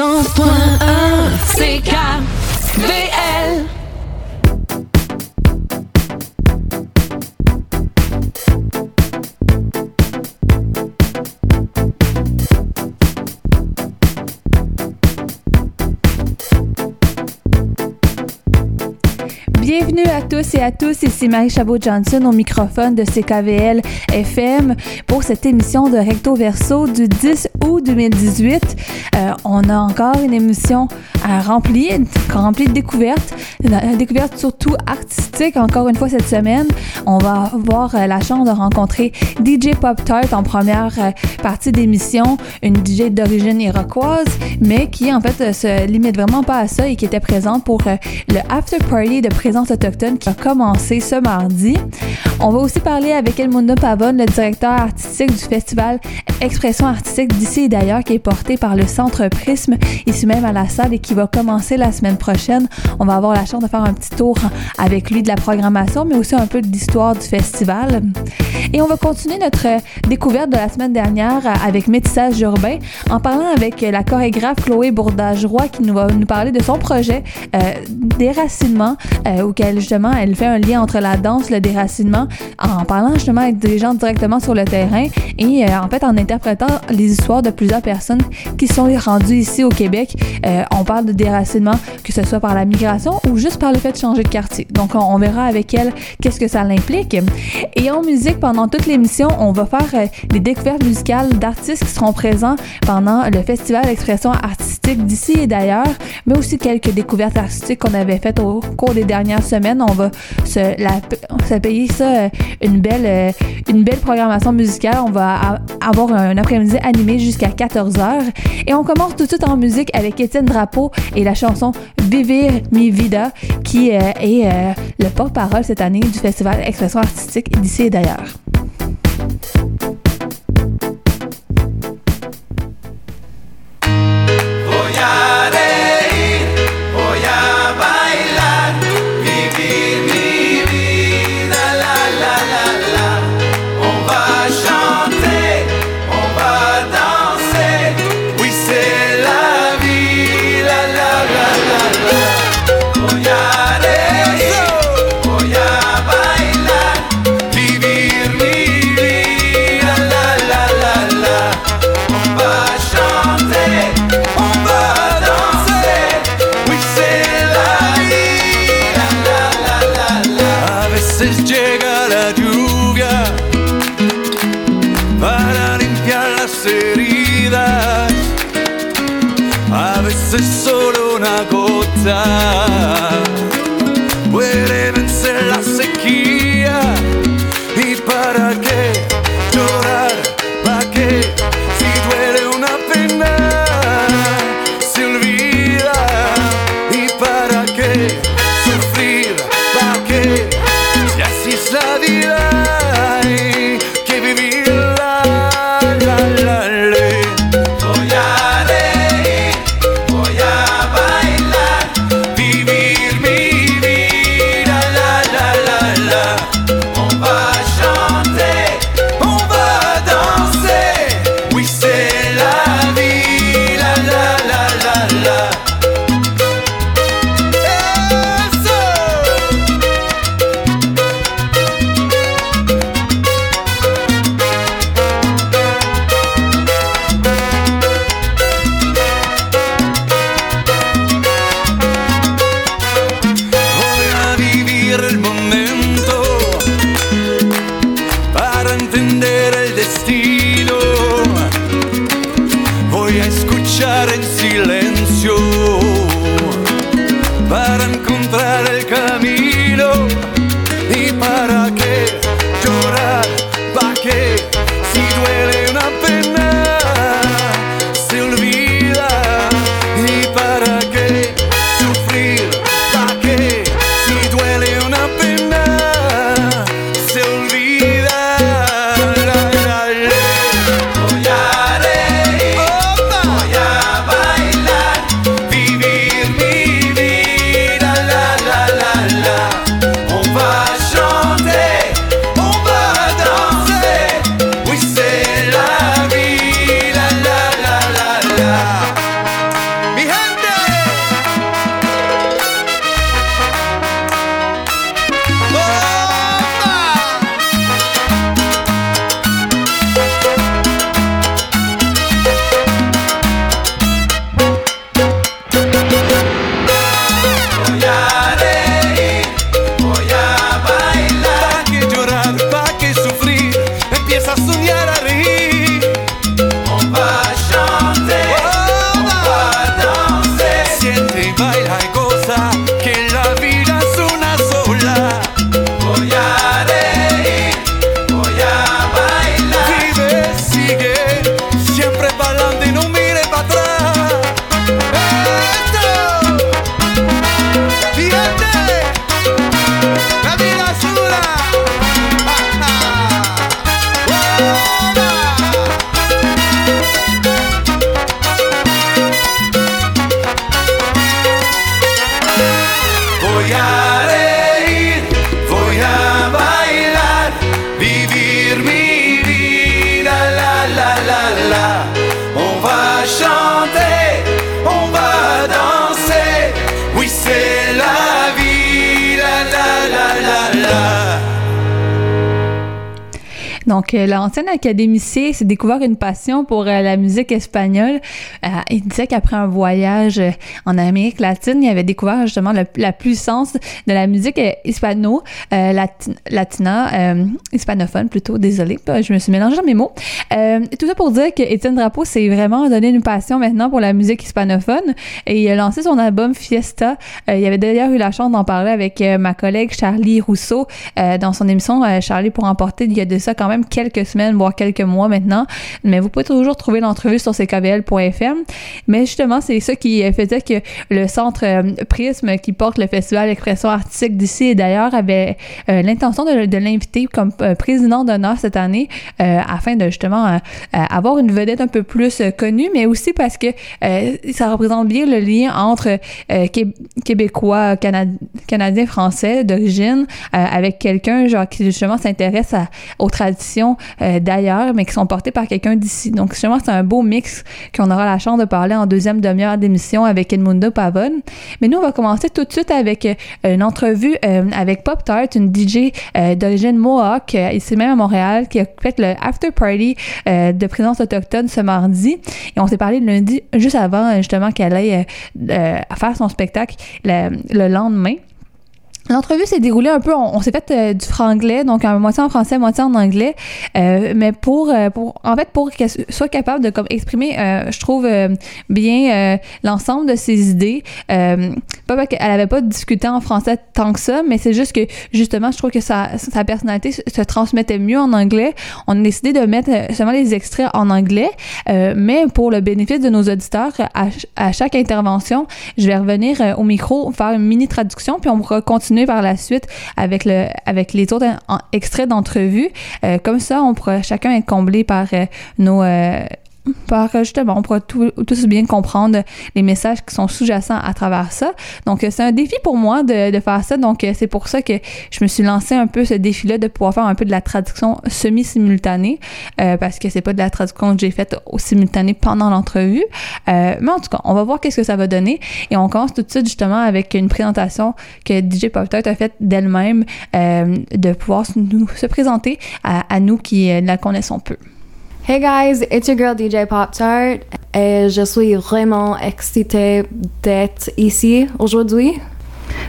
CKVL. Bienvenue à tous et à tous, ici Marie Chabot-Johnson au microphone de CKVL FM pour cette émission de Recto Verso du 10 août 2018. Euh, on a encore une émission à remplir, remplie de découvertes, une découverte surtout artistique encore une fois cette semaine. On va avoir euh, la chance de rencontrer DJ Pop Tart en première euh, partie d'émission, une DJ d'origine iroquoise, mais qui en fait se limite vraiment pas à ça et qui était présente pour le after party de présence autochtone qui a commencé ce mardi. On va aussi parler avec Elmundo Pavone, le directeur artistique du festival Expression artistique et d'ailleurs, qui est porté par le Centre Prisme, ici même à la salle et qui va commencer la semaine prochaine. On va avoir la chance de faire un petit tour avec lui de la programmation, mais aussi un peu de l'histoire du festival. Et on va continuer notre découverte de la semaine dernière avec Métissage urbain en parlant avec la chorégraphe Chloé Bourdage-Roy qui nous va nous parler de son projet euh, déracinement, euh, auquel justement elle fait un lien entre la danse, le déracinement, en parlant justement avec des gens directement sur le terrain et euh, en fait en interprétant les histoires de plusieurs personnes qui sont rendues ici au Québec. Euh, on parle de déracinement, que ce soit par la migration ou juste par le fait de changer de quartier. Donc on, verra avec elle qu'est-ce que ça l'implique. Et en musique, pendant toute l'émission, on va faire euh, des découvertes musicales d'artistes qui seront présents pendant le festival d'expression artistique d'ici et d'ailleurs, mais aussi quelques découvertes artistiques qu'on avait faites au cours des dernières semaines. On va se, la, payer ça euh, une belle, une belle programmation musicale. On va avoir un après-midi animé jusqu'à 14h. Et on commence tout de suite en musique avec Étienne Drapeau et la chanson Vivir mi vida, qui euh, est euh, le porte-parole cette année du Festival Expression artistique d'ici et d'ailleurs. L'ancien académicien s'est découvert une passion pour euh, la musique espagnole. Euh, il disait qu'après un voyage en Amérique latine, il avait découvert justement la puissance de la musique hispano, latina, hispanophone plutôt, désolé, je me suis mélangé dans mes mots. tout ça pour dire que Étienne Drapeau s'est vraiment donné une passion maintenant pour la musique hispanophone et il a lancé son album Fiesta. il avait d'ailleurs eu la chance d'en parler avec ma collègue Charlie Rousseau dans son émission Charlie pour emporter il y a de ça quand même quelques semaines, voire quelques mois maintenant. Mais vous pouvez toujours trouver l'entrevue sur ckvl.fm. Mais justement, c'est ça qui faisait que le centre euh, Prisme qui porte le festival Expression artistique d'ici et d'ailleurs avait euh, l'intention de, l'inviter comme euh, président d'honneur cette année afin de justement avoir une vedette un peu plus connue, mais aussi parce que ça représente bien le lien entre Québécois, Canadiens, Français d'origine avec quelqu'un qui justement s'intéresse aux traditions euh, d'ailleurs, mais qui sont portées par quelqu'un d'ici. Donc, justement, c'est un beau mix qu'on aura la chance de parler en deuxième demi-heure d'émission avec Edmundo Pavone. Mais nous, on va commencer tout de suite avec euh, une entrevue euh, avec Pop Tart, une DJ d'origine Mohawk, ici même à Montréal, qui a fait le after party de présence autochtone ce mardi. Et on s'est parlé lundi, juste avant justement qu'elle aille faire son spectacle le lendemain. L'entrevue s'est déroulée un peu, on, s'est fait euh, du franglais, donc moitié en français, moitié en anglais, euh, mais pour, euh, pour, en fait, pour qu'elle soit capable de comme exprimer, je trouve bien l'ensemble de ses idées. pas parce qu'elle avait pas discuté en français tant que ça, mais c'est juste que justement, je trouve que sa, sa personnalité se transmettait mieux en anglais. On a décidé de mettre seulement les extraits en anglais, mais pour le bénéfice de nos auditeurs, à, à chaque intervention, je vais revenir au micro, faire une mini traduction, puis on pourra continuer par la suite avec, le, avec les autres extraits d'entrevue. Euh, comme ça, on pourra chacun être comblé par euh, nos euh, par justement, on pourra tout, tous bien comprendre les messages qui sont sous-jacents à travers ça. Donc, c'est un défi pour moi de, de faire ça. Donc, c'est pour ça que je me suis lancé un peu ce défi-là de pouvoir faire un peu de la traduction semi-simultanée, euh, parce que c'est pas de la traduction que j'ai faite au simultané pendant l'entrevue. Euh, mais en tout cas, on va voir qu'est-ce que ça va donner. Et on commence tout de suite justement avec une présentation que DJ Pop a faite d'elle-même, euh, de pouvoir se présenter à nous qui la connaissons peu. Hey guys, it's your girl DJ Pop Tart et je suis vraiment excitée d'être ici aujourd'hui.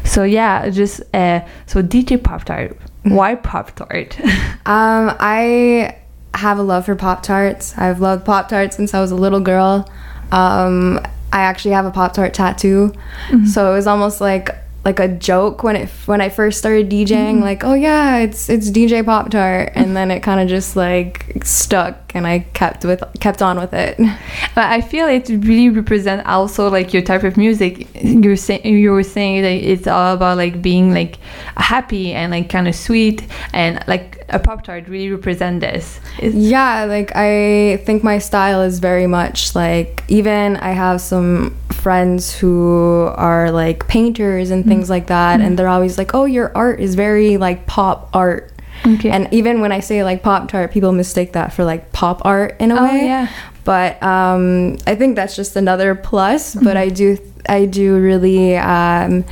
So yeah, just uh, so DJ Pop Tart. Why Pop Tart? um, I have a love for Pop Tarts. I've loved Pop Tarts since I was a little girl. Um, I actually have a Pop Tart tattoo, mm-hmm. so it was almost like like a joke when it when I first started DJing mm-hmm. like oh yeah it's it's DJ Pop Tart and then it kind of just like stuck and I kept with kept on with it. But I feel it really represent also like your type of music. You're saying you were saying that it's all about like being like happy and like kind of sweet and like a pop tart really represent this. It's yeah like I think my style is very much like even I have some friends who are like painters and things mm-hmm. like that and they're always like oh your art is very like pop art okay. and even when i say like pop tart people mistake that for like pop art in a oh, way yeah. but um, i think that's just another plus mm-hmm. but i do i do really um,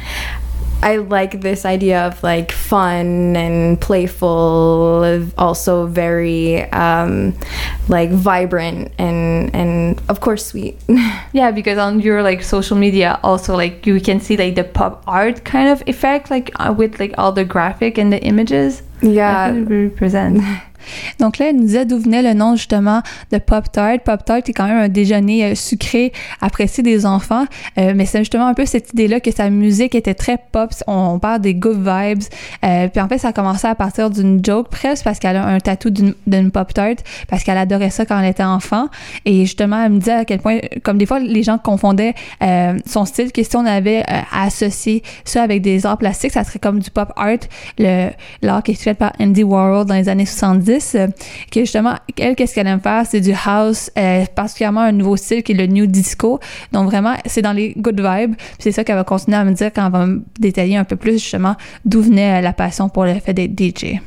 I like this idea of like fun and playful, also very um, like vibrant and and of course sweet. yeah, because on your like social media, also like you can see like the pop art kind of effect, like uh, with like all the graphic and the images. Yeah, represent. Donc là, elle nous disait d'où venait le nom justement de Pop Tart. Pop Tart est quand même un déjeuner euh, sucré apprécié des enfants, euh, mais c'est justement un peu cette idée-là que sa musique était très pop. On, parle des good vibes. Euh, puis en fait, ça a commencé à partir d'une joke presque parce qu'elle a un tatou d'une Pop Tart parce qu'elle adorait ça quand elle était enfant. Et justement, elle me disait à quel point, comme des fois, les gens confondaient son style, que si on avait associé ça avec des arts plastiques, ça serait comme du pop art, l'art qui est fait par Andy Warhol dans les années 70 euh, que justement, elle, qu'est-ce qu'elle aime faire? C'est du house, euh, particulièrement un nouveau style qui est le new disco. Donc vraiment, c'est dans les good vibes. c'est ça qu'elle va continuer à me dire quand elle va me détailler un peu plus justement d'où venait la passion pour le fait d'être DJ.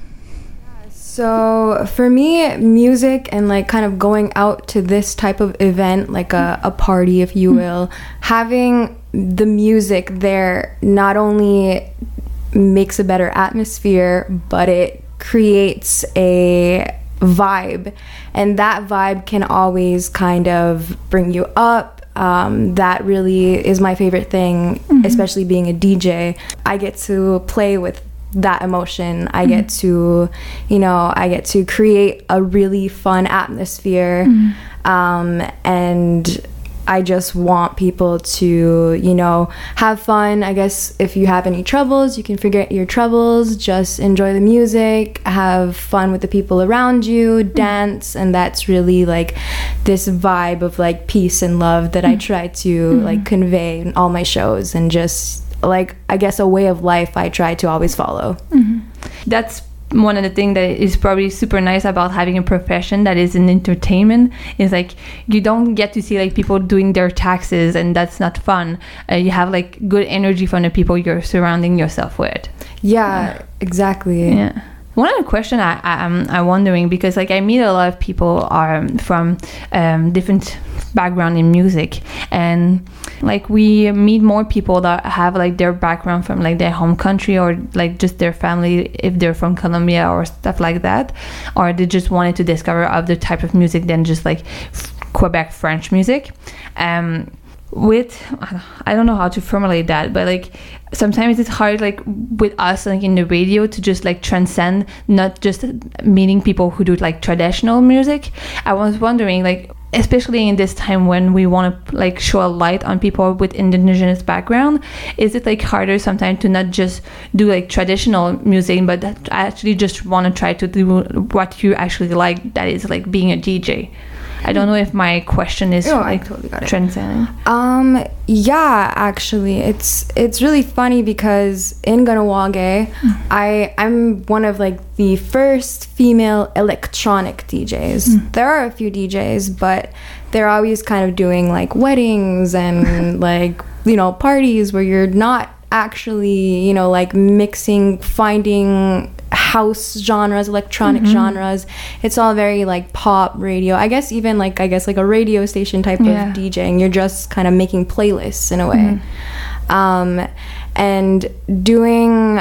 So for me, music and like kind of going out to this type of event, like a, a party, if you will, having the music there not only makes a better atmosphere, but it creates a vibe and that vibe can always kind of bring you up. Um, that really is my favorite thing especially being a dj i get to play with that emotion. I get to you know i get to create a really fun atmosphere. Um, and I just want people to, you know, have fun. I guess if you have any troubles, you can forget your troubles, just enjoy the music, have fun with the people around you, mm-hmm. dance, and that's really like this vibe of like peace and love that I mm-hmm. try to like mm-hmm. convey in all my shows and just like I guess a way of life I try to always follow. that's one of the things that is probably super nice about having a profession that is in entertainment is like you don't get to see like people doing their taxes and that's not fun. Uh, you have like good energy from the people you're surrounding yourself with. Yeah, exactly. yeah. One other question I, I I'm, I'm wondering because like I meet a lot of people are from um, different background in music and like we meet more people that have like their background from like their home country or like just their family if they're from Colombia or stuff like that or they just wanted to discover other type of music than just like Quebec French music um with I don't know how to formulate that, but like sometimes it's hard like with us like in the radio to just like transcend not just meeting people who do like traditional music. I was wondering like especially in this time when we want to like show a light on people with indigenous background is it like harder sometimes to not just do like traditional music but actually just want to try to do what you actually like that is like being a dj i don't know if my question is No, I like totally got it. transcending Um, yeah, actually, it's it's really funny because in Ganawage, I I'm one of like the first female electronic DJs. There are a few DJs, but they're always kind of doing like weddings and like you know parties where you're not actually you know like mixing finding house genres electronic genres it's all very like pop radio i guess even like i guess like a radio station type Yeah. of DJing. You're just kind of making playlists in a way. Um, and doing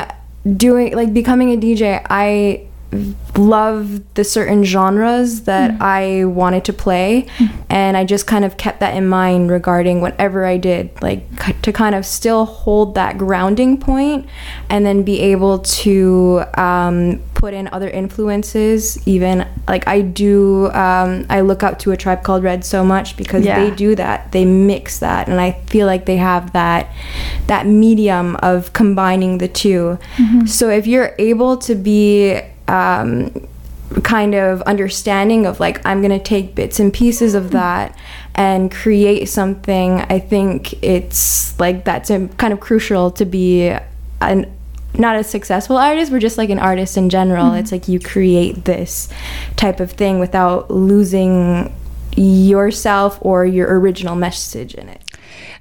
doing like becoming a DJ, I love the certain genres that I wanted to play and I just kind of kept that in mind regarding whatever I did like k- to kind of still hold that grounding point and then be able to um, put in other influences. Even like I do um, I look up to a tribe called Red so much because Yeah. they do that. They mix that and I feel like they have that that medium of combining the 2 so if you're able to be um, kind of understanding of like I'm gonna take bits and pieces of that and create something. I think it's like that's um, kind of crucial to be an not a successful artist, but just like an artist in general. It's like you create this type of thing without losing yourself or your original message in it.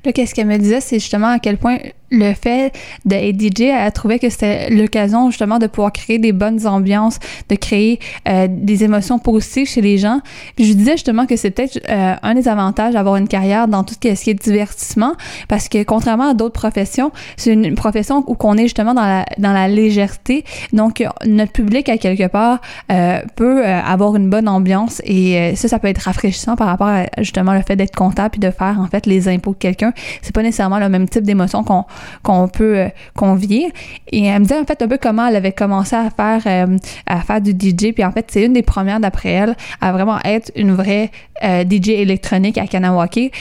Là, qu'est-ce qu'elle me disait, c'est justement à quel point le fait d'être DJ, elle trouvait que c'était l'occasion justement de pouvoir créer des bonnes ambiances, de créer euh, des émotions positives chez les gens. Je disais justement que c'est peut-être euh, un des avantages d'avoir une carrière dans tout ce qui est divertissement, parce que contrairement à d'autres professions, c'est une profession où qu'on est justement dans la, dans la légèreté. Donc, notre public, à quelque part, euh, peut euh, avoir une bonne ambiance et ça, ça peut être rafraîchissant par rapport à justement le fait d'être comptable puis de faire en fait les impôts de quelqu'un. C'est pas nécessairement le même type d'émotion qu'on qu'on peut euh, convier. Et elle me disait en fait un peu comment elle avait commencé à faire euh, à faire du DJ. Puis en fait, c'est une des premières d'après elle à vraiment être une vraie euh, DJ électronique à Kanawake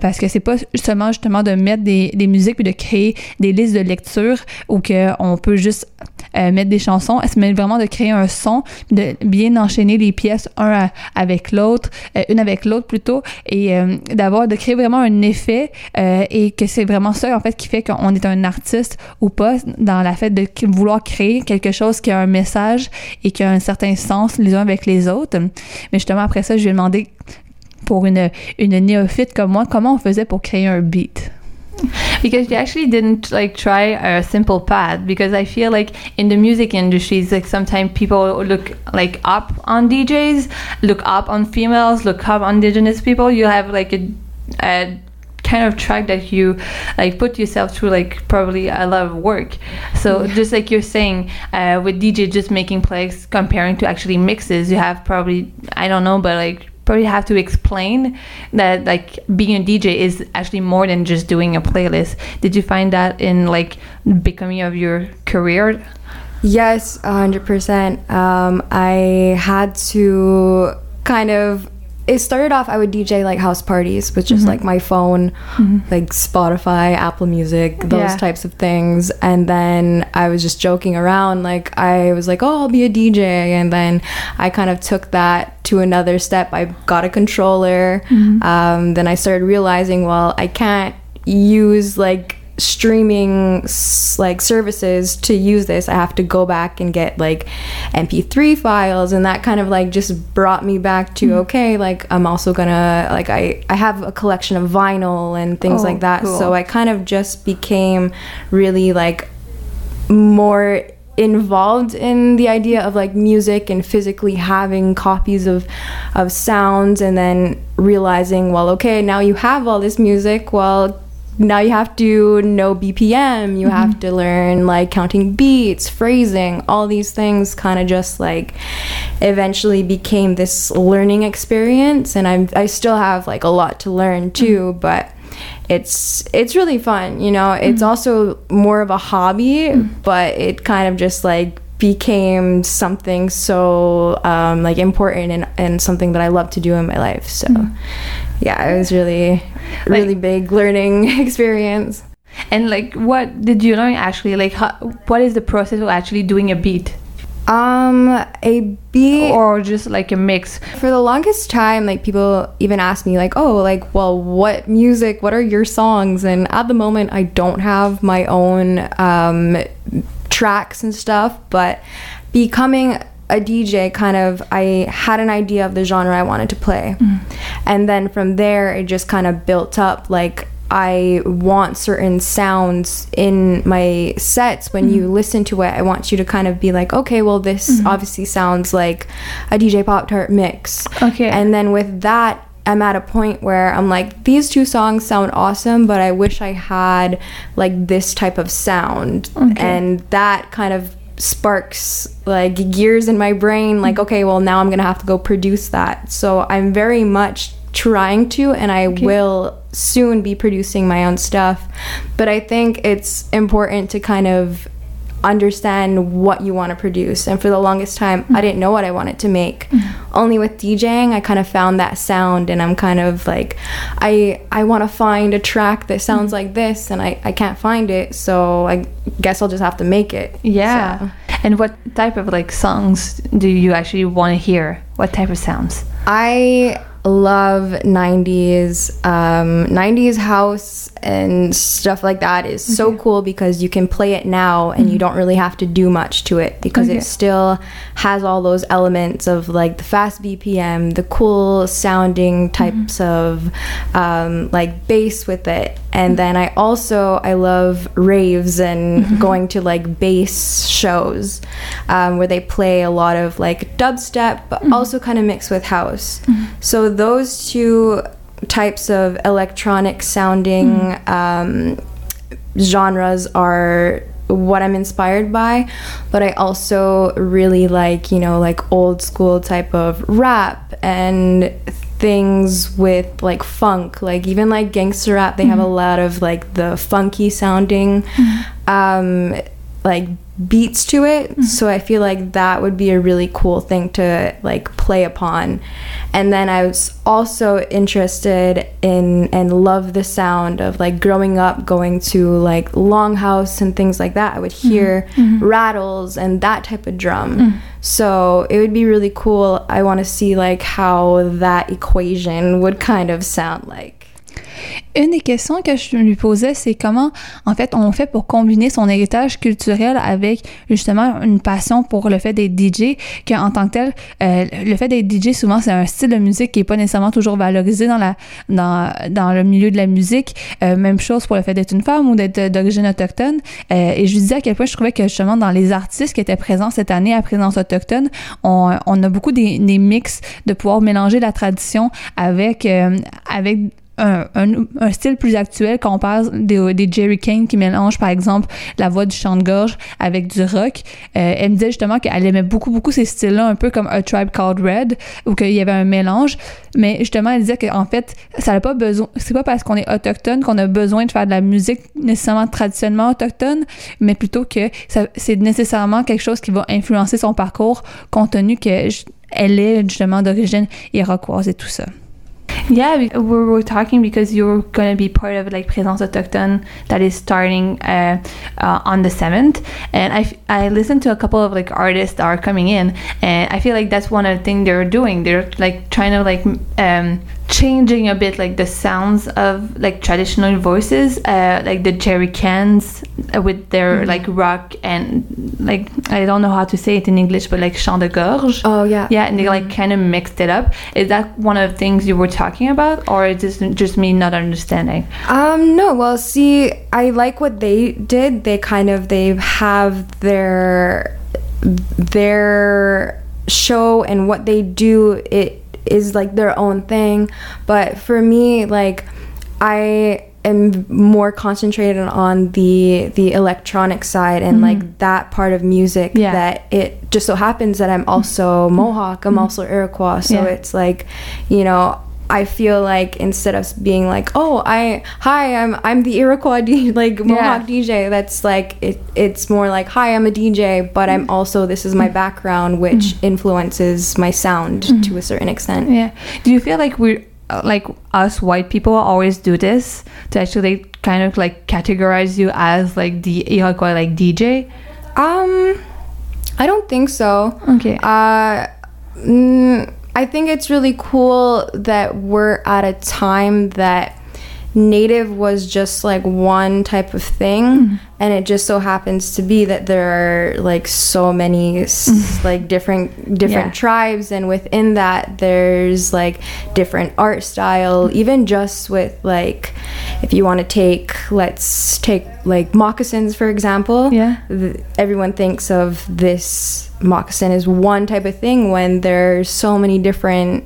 parce que c'est pas seulement justement de mettre des, musiques puis de créer des listes de lecture ou que on peut juste euh, mettre des chansons, mais vraiment de créer un son, de bien enchaîner les pièces un avec l'autre, euh, une avec l'autre plutôt, et euh, d'avoir de créer vraiment un effet euh, et que c'est vraiment ça en fait qui fait qu'on est un artiste ou pas dans la fait de vouloir créer quelque chose qui a un message et qui a un certain sens les uns avec les autres. Mais justement après ça, je lui ai demandé pour une, une néophyte comme moi, comment on faisait pour créer un beat? Because you actually didn't like try a simple path because i feel like in the music industries like sometimes people look like up on djs look up on females look up on indigenous people you have like a, a kind of track that you like put yourself through like probably a lot of work. So Yeah. just like you're saying, uh, with DJ just making plays comparing to actually mixes, you have probably I don't know, but like probably have to explain that like being a DJ is actually more than just doing a playlist. Did you find that in like becoming of your career? Yes, 100%. Um, I had to kind of. It started off, I would DJ like house parties with just mm-hmm. like my phone, mm-hmm. like Spotify, Apple Music, those Yeah. types of things. And then I was just joking around. Like, I was like, oh, I'll be a DJ. And then I kind of took that to another step. I got a controller. Mm-hmm. Um, then I started realizing, well, I can't use like streaming like services to use this i have to go back and get like mp3 files and that kind of like just brought me back to mm-hmm. okay like i'm also gonna like i i have a collection of vinyl and things Oh, like that cool. so i kind of just became really like more involved in the idea of like music and physically having copies of of sounds and then realizing well okay now you have all this music. Well now you have to know BPM you have mm-hmm. to learn like counting beats phrasing all these things kind of just like eventually became this learning experience and I'm I still have like a lot to learn mm-hmm. too but it's it's really fun you know? It's mm-hmm. also more of a hobby but it kind of just like became something so um, like important and, and something that I love to do in my life so yeah it was really really big learning experience And like, what did you learn actually? Like, how, what is the process of actually doing a beat, um a beat or just like a mix? for the longest time like people even ask me like oh like well what music what are your songs and at the moment i don't have my own um, tracks and stuff but becoming a dj kind of i had an idea of the genre i wanted to play mm. and then from there it just kind of built up like I want certain sounds in my sets when you mm. listen to it. I want you to kind of be like, okay, well, this mm-hmm. obviously sounds like a DJ Pop Tart mix. Okay. And then with that, I'm at a point where I'm like, these two songs sound awesome, but I wish I had like this type of sound. And that kind of sparks like gears in my brain like mm-hmm. okay well now i'm gonna have to go produce that. So i'm very much trying to and i will soon be producing my own stuff. But i think it's important to kind of understand what you want to produce and for the longest time i didn't know what i wanted to make mm-hmm. only with djing i kind of found that sound and i'm kind of like i i want to find a track that sounds like this and i i can't find it so i guess i'll just have to make it Yeah. So, And what type of like songs do you actually want to hear? What type of sounds? i love 90s um 90s house and stuff like that is so cool because you can play it now and you don't really have to do much to it because Okay. it still has all those elements of like the fast bpm the cool sounding types of um, like bass with it. And then i also i love raves and going to like bass shows um, where they play a lot of like dubstep but also kind of mixed with house. So those two types of electronic sounding um, genres are what I'm inspired by, but I also really like, you know, like old school type of rap and things with like funk, like even like gangster rap, they have a lot of like the funky sounding. Um like beats to it. Mm-hmm. So I feel like that would be a really cool thing to like play upon. And then I was also interested in and love the sound of like growing up going to like longhouse and things like that. I would mm-hmm. hear mm-hmm. rattles and that type of drum. Mm. So it would be really cool. I want to see like how that equation would kind of sound like. Une des questions que je lui posais, c'est comment, en fait, on fait pour combiner son héritage culturel avec justement une passion pour le fait d'être DJ, qu'en tant que tel, euh, le fait d'être DJ, souvent, c'est un style de musique qui est pas nécessairement toujours valorisé dans la dans, dans le milieu de la musique. Euh, même chose pour le fait d'être une femme ou d'être d'origine autochtone. Euh, et je lui disais à quel point je trouvais que justement dans les artistes qui étaient présents cette année à présence autochtone, on, on a beaucoup des, des mix de pouvoir mélanger la tradition avec avec un, style plus actuel quand on parle des, Jerry Kane qui mélangent par exemple la voix du chant de gorge avec du rock. Euh, elle me disait justement qu'elle aimait beaucoup beaucoup ces styles-là, un peu comme A Tribe Called Red, où qu'il y avait un mélange. Mais justement, elle disait qu'en fait, ça n'a pas besoin. C'est pas parce qu'on est autochtone qu'on a besoin de faire de la musique nécessairement traditionnellement autochtone, mais plutôt que c'est nécessairement quelque chose qui va influencer son parcours, compte tenu qu'elle est justement d'origine iroquoise et tout ça. Yeah, we were talking because you're going to be part of like Présence Autochtone that is starting uh, uh, on the 7th. And I, I listened to a couple of like artists that are coming in, and I feel like that's one of the things they're doing. They're like trying to like um, changing a bit like the sounds of like traditional voices uh, like the jerry cans with their mm-hmm. like rock and like i don't know how to say it in english but like chant de gorge. Oh yeah. Yeah and they like mm-hmm. kind of mixed it up. Is that one of the things you were talking about or is this just me not understanding? Um no well see i like what they did. They kind of they have their their show and what they do it is like their own thing. But for me, like I am more concentrated on the the electronic side and mm-hmm. like that part of music yeah. that it just so happens that I'm also. Mohawk, I'm also Iroquois. So yeah. it's like, you know, I feel like instead of being like, oh, I hi, I'm I'm the Iroquois DJ, like Mohawk yeah. DJ. That's like it. It's more like hi, I'm a DJ, but I'm also this is my background, which mm-hmm. influences my sound mm-hmm. to a certain extent. Yeah. Do you feel like we're uh, like us white people always do this to actually kind of like categorize you as like the Iroquois like DJ? Um, I don't think so. Okay. Uh. Mm, I think it's really cool that we're at a time that native was just like one type of thing mm-hmm. and it just so happens to be that there are like so many mm-hmm. like different different yeah. tribes and within that there's like different art style even just with like if you want to take let's take like moccasins for example yeah th- everyone thinks of this moccasin is one type of thing when there's so many different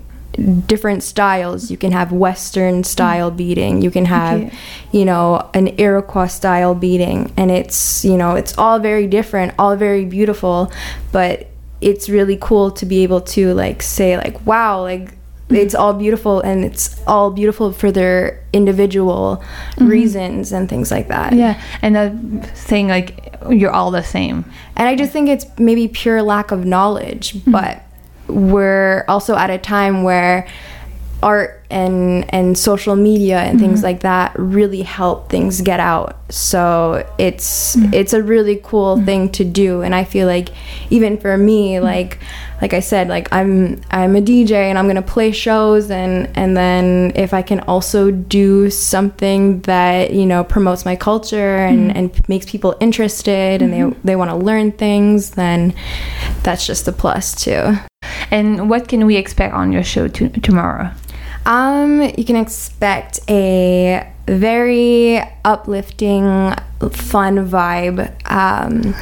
different styles. You can have Western style mm. beading. You can have, okay. you know, an Iroquois style beading, and it's you know it's all very different, all very beautiful, but it's really cool to be able to like say like wow like. It's all beautiful and it's all beautiful for their individual mm-hmm. reasons and things like that yeah and uh, saying like you're all the same and I just think it's maybe pure lack of knowledge, mm-hmm. but we're also at a time where art and and social media and mm-hmm. things like that really help things get out so it's mm-hmm. it's a really cool mm-hmm. thing to do and i feel like even for me mm-hmm. like like i said like i'm i'm a dj and i'm gonna play shows and and then if i can also do something that you know promotes my culture and mm-hmm. and makes people interested and they mm-hmm. they want to learn things then that's just a plus too and what can we expect on your show to, tomorrow um, you can expect a very uplifting, fun vibe. Um,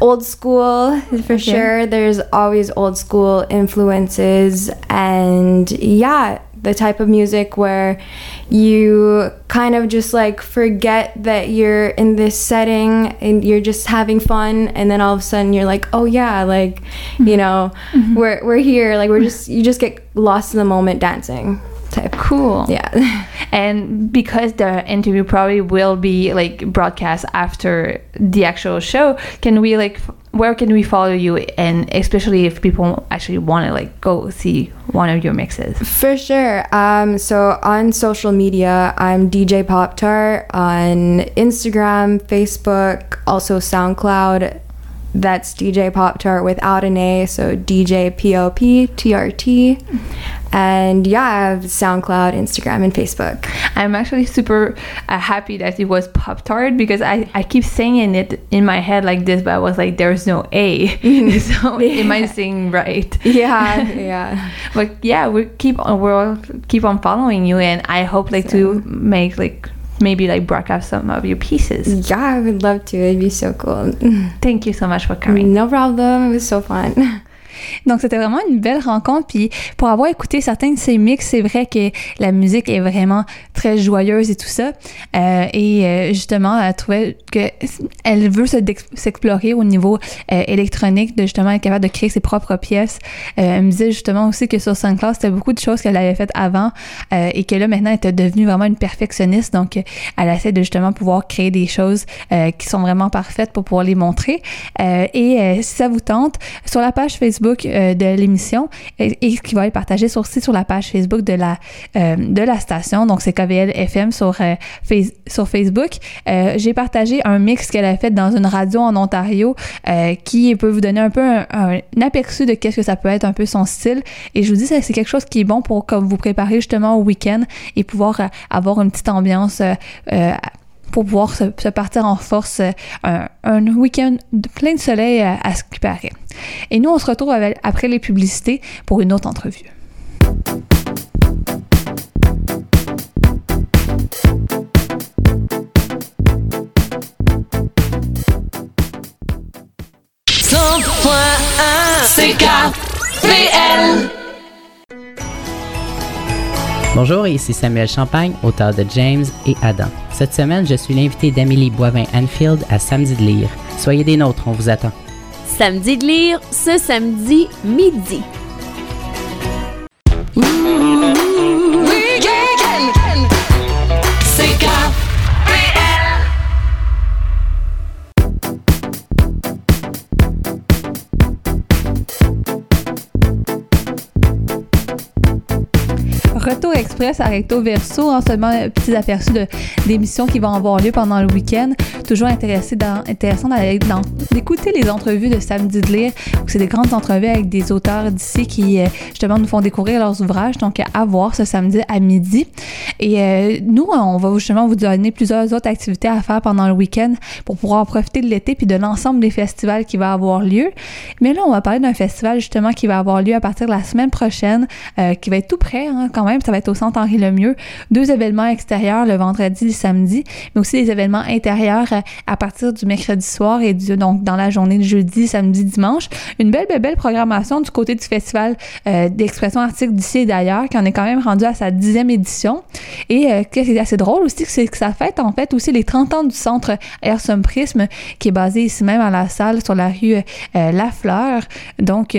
old school for okay. sure. There's always old school influences, and yeah, the type of music where you kind of just like forget that you're in this setting and you're just having fun and then all of a sudden you're like oh yeah like mm-hmm. you know mm-hmm. we're, we're here like we're just you just get lost in the moment dancing type. Cool. Yeah. and because the interview probably will be like broadcast after the actual show, can we like where can we follow you and especially if people actually want to like go see one of your mixes for sure um, so on social media i'm dj pop tart on instagram facebook also soundcloud that's DJ Pop Tart without an A, so DJ P O P T R T. And yeah, I have SoundCloud, Instagram, and Facebook. I'm actually super uh, happy that it was Pop Tart because I, I keep saying it in my head like this, but I was like, there's no A. so yeah. am I saying right? Yeah, yeah. but yeah, we keep on we'll keep on following you, and I hope like so. to make like maybe like broadcast some of your pieces. Yeah, I would love to. It'd be so cool. Thank you so much for coming. No problem. It was so fun. Donc, c'était vraiment une belle rencontre. Puis, pour avoir écouté certains de ses mix, c'est vrai que la musique est vraiment très joyeuse et tout ça. Euh, et euh, justement, elle trouvait que elle veut s'explorer au niveau euh, électronique, de justement être capable de créer ses propres pièces. elle me disait justement aussi que sur SoundCloud, c'était beaucoup de choses qu'elle avait faites avant et que là, maintenant, elle était devenue vraiment une perfectionniste. Donc, elle essaie de justement pouvoir créer des choses qui sont vraiment parfaites pour pouvoir les montrer. et si ça vous tente, sur la page Facebook de l'émission et, qui va être partagé aussi sur la page Facebook de la, de la station, donc c'est KVL FM sur, sur Facebook, j'ai partagé un mix qu'elle a fait dans une radio en Ontario qui peut vous donner un peu un, aperçu de qu'est-ce que ça peut être un peu son style. Et je vous dis, c'est quelque chose qui est bon pour comme vous préparer justement au week-end et pouvoir avoir une petite ambiance pour pouvoir se, partir en force un, un week-end plein de soleil à, ce qui paraît. Et nous, on se retrouve après les publicités pour une autre entrevue. Bonjour, ici Samuel Champagne, auteur de James et Adam. Cette semaine, je suis l'invité d'Amélie Boivin-Anfield à Samedi de lire. Soyez des nôtres, on vous attend. Samedi de lire, ce samedi midi. Retour Express à Recto Verso, en seulement un petit aperçu d'émissions qui vont avoir lieu pendant le week-end. Toujours dans, intéressant d'écouter les entrevues de Samedi de lire, c'est des grandes entrevues avec des auteurs d'ici qui, euh, justement, nous font découvrir leurs ouvrages. Donc, à voir ce samedi à midi. Et euh, nous, on va justement vous donner plusieurs autres activités à faire pendant le week-end pour pouvoir profiter de l'été puis de l'ensemble des festivals qui va avoir lieu. Mais là, on va parler d'un festival justement qui va avoir lieu à partir de la semaine prochaine, euh, qui va être tout près hein, quand même ça va être au Centre Henri Lemieux. Deux événements extérieurs le vendredi et le samedi, mais aussi des événements intérieurs euh, à partir du mercredi soir et donc dans la journée de jeudi, samedi, dimanche. Une belle, belle, belle programmation du côté du Festival euh, d'expression artistique d'ici et d'ailleurs, qui en est quand même rendu à sa dixième édition. Et euh, ce qui est assez drôle aussi, que ça fête en fait aussi les 30 ans du centre Airsum Prisme, qui est basé ici même à la salle sur la rue La Fleur. Donc,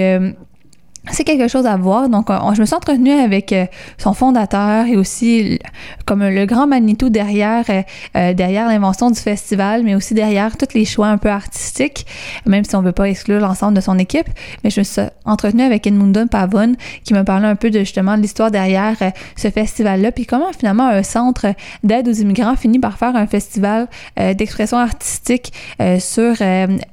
c'est quelque chose à voir. Donc, je me suis entretenue avec euh, son fondateur et aussi comme le grand Manitou derrière euh, euh, derrière l'invention du festival, mais aussi derrière tous les choix un peu artistiques, même si on veut pas exclure l'ensemble de son équipe. Mais je me suis entretenue avec Edmundon Pavone qui me parlait un peu de justement l'histoire derrière ce festival-là, puis comment finalement un centre d'aide aux immigrants finit par faire un festival d'expression artistique sur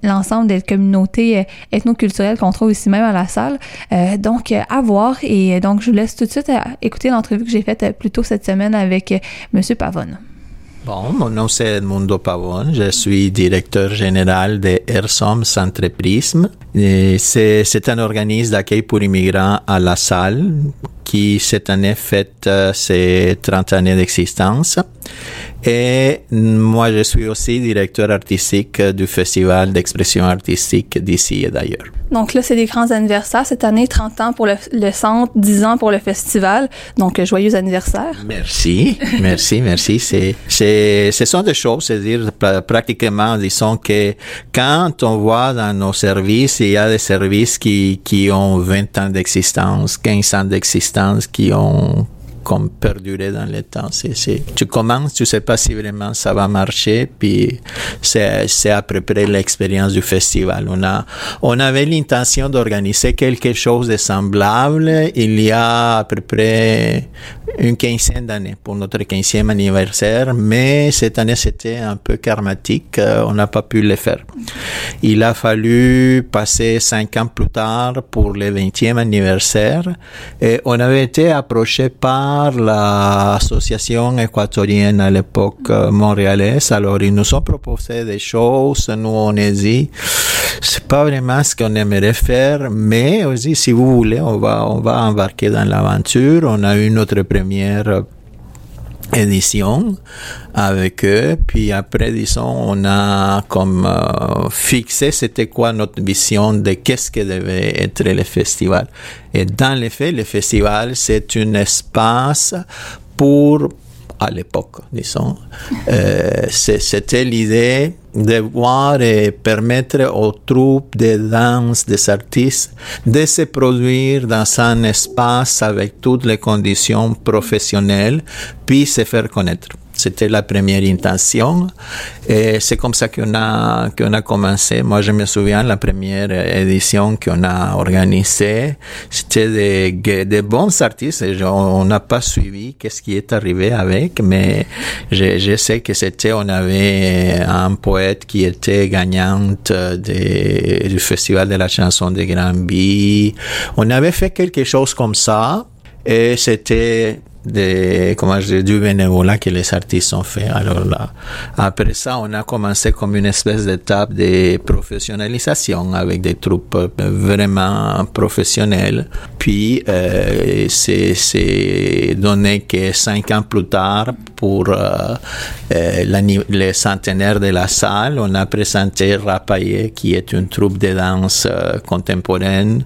l'ensemble des communautés ethnoculturelles qu'on trouve ici même à la salle. Euh, donc, euh, à voir. Et euh, donc, je vous laisse tout de suite écouter l'entrevue que j'ai faite plus tôt cette semaine avec M. Pavone. Bon, mon nom c'est Edmundo Pavone. Je suis directeur général de Ersom Centre Prisme. C'est un organisme d'accueil pour immigrants à la salle qui cette année fête ses 30 années d'existence. Et moi, je suis aussi directeur artistique du Festival d'expression artistique d'ici et d'ailleurs. Donc là, c'est des grands anniversaires. Cette année, 30 ans pour le, centre, 10 ans pour le festival. Donc, joyeux anniversaire. Merci, merci, merci. C'est, c'est, ce sont des choses, c'est-à-dire pratiquement, disons que quand on voit dans nos services, il y a des services qui, qui ont 20 ans d'existence, 15 ans d'existence, qui ont comme perdurer dans le temps. C'est, tu commences, tu sais pas si vraiment ça va marcher, puis c'est, c'est à peu près l'expérience du festival. On a, on avait l'intention d'organiser quelque chose de semblable il y a à peu près une quinzaine d'années pour notre 15e anniversaire, mais cette année c'était un peu karmatique, euh, on n'a pas pu le faire. Il a fallu passer cinq ans plus tard pour le 20e anniversaire et on avait été approché par l'association équatorienne à l'époque montréalaise. Alors, ils nous ont proposé des choses. Nous, on a dit, c'est pas vraiment ce qu'on aimerait faire, mais aussi, si vous voulez, on va, on va embarquer dans l'aventure. On a eu notre première édition avec eux. Puis après, disons, on a comme euh, fixé c'était quoi notre vision de qu'est-ce que devait être le festival. Et dans les faits, le festival, c'est un espace pour à l'époque, disons. Euh, c'était l'idée de voir et permettre aux troupes de danse, des artistes, de se produire dans un espace avec toutes les conditions professionnelles, puis se faire connaître. C'était la première intention. Et c'est comme ça qu'on a, qu'on a commencé. Moi, je me souviens, la première édition qu'on a organisée, c'était des, des bons artistes. On n'a pas suivi qu'est-ce qui est arrivé avec, mais je, je sais que c'était, on avait un poète qui était gagnante du Festival de la chanson de Granby. On avait fait quelque chose comme ça. Et c'était de, comment je du bénévolat que les artistes ont fait. Alors là, après ça, on a commencé comme une espèce d'étape de professionnalisation avec des troupes vraiment professionnelles. Puis, euh, c'est donné que cinq ans plus tard, pour euh, euh, le centenaire de la salle, on a présenté Rapaillé, qui est une troupe de danse euh, contemporaine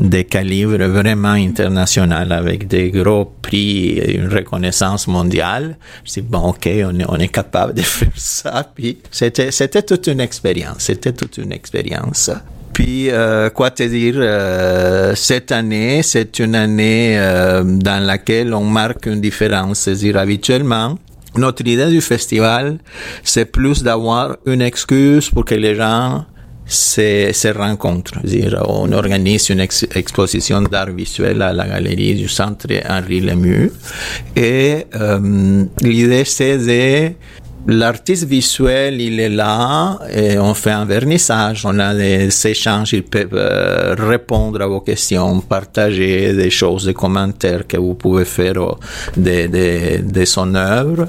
de calibre vraiment international avec des gros prix et une reconnaissance mondiale. Je dis, bon, ok, on est, on est capable de faire ça. Puis c'était, c'était toute une expérience. C'était toute une expérience. Puis, euh, quoi te dire, euh, cette année, c'est une année euh, dans laquelle on marque une différence. C'est-à-dire, habituellement, notre idée du festival, c'est plus d'avoir une excuse pour que les gens rencontrent. Dire, on organise une exposition d'art visuel à la galerie du centre Henri Lemieux et euh, l'idée c'est de L'artiste visuel, il est là et on fait un vernissage, on a des échanges, il peut euh, répondre à vos questions, partager des choses, des commentaires que vous pouvez faire de, de, de son œuvre.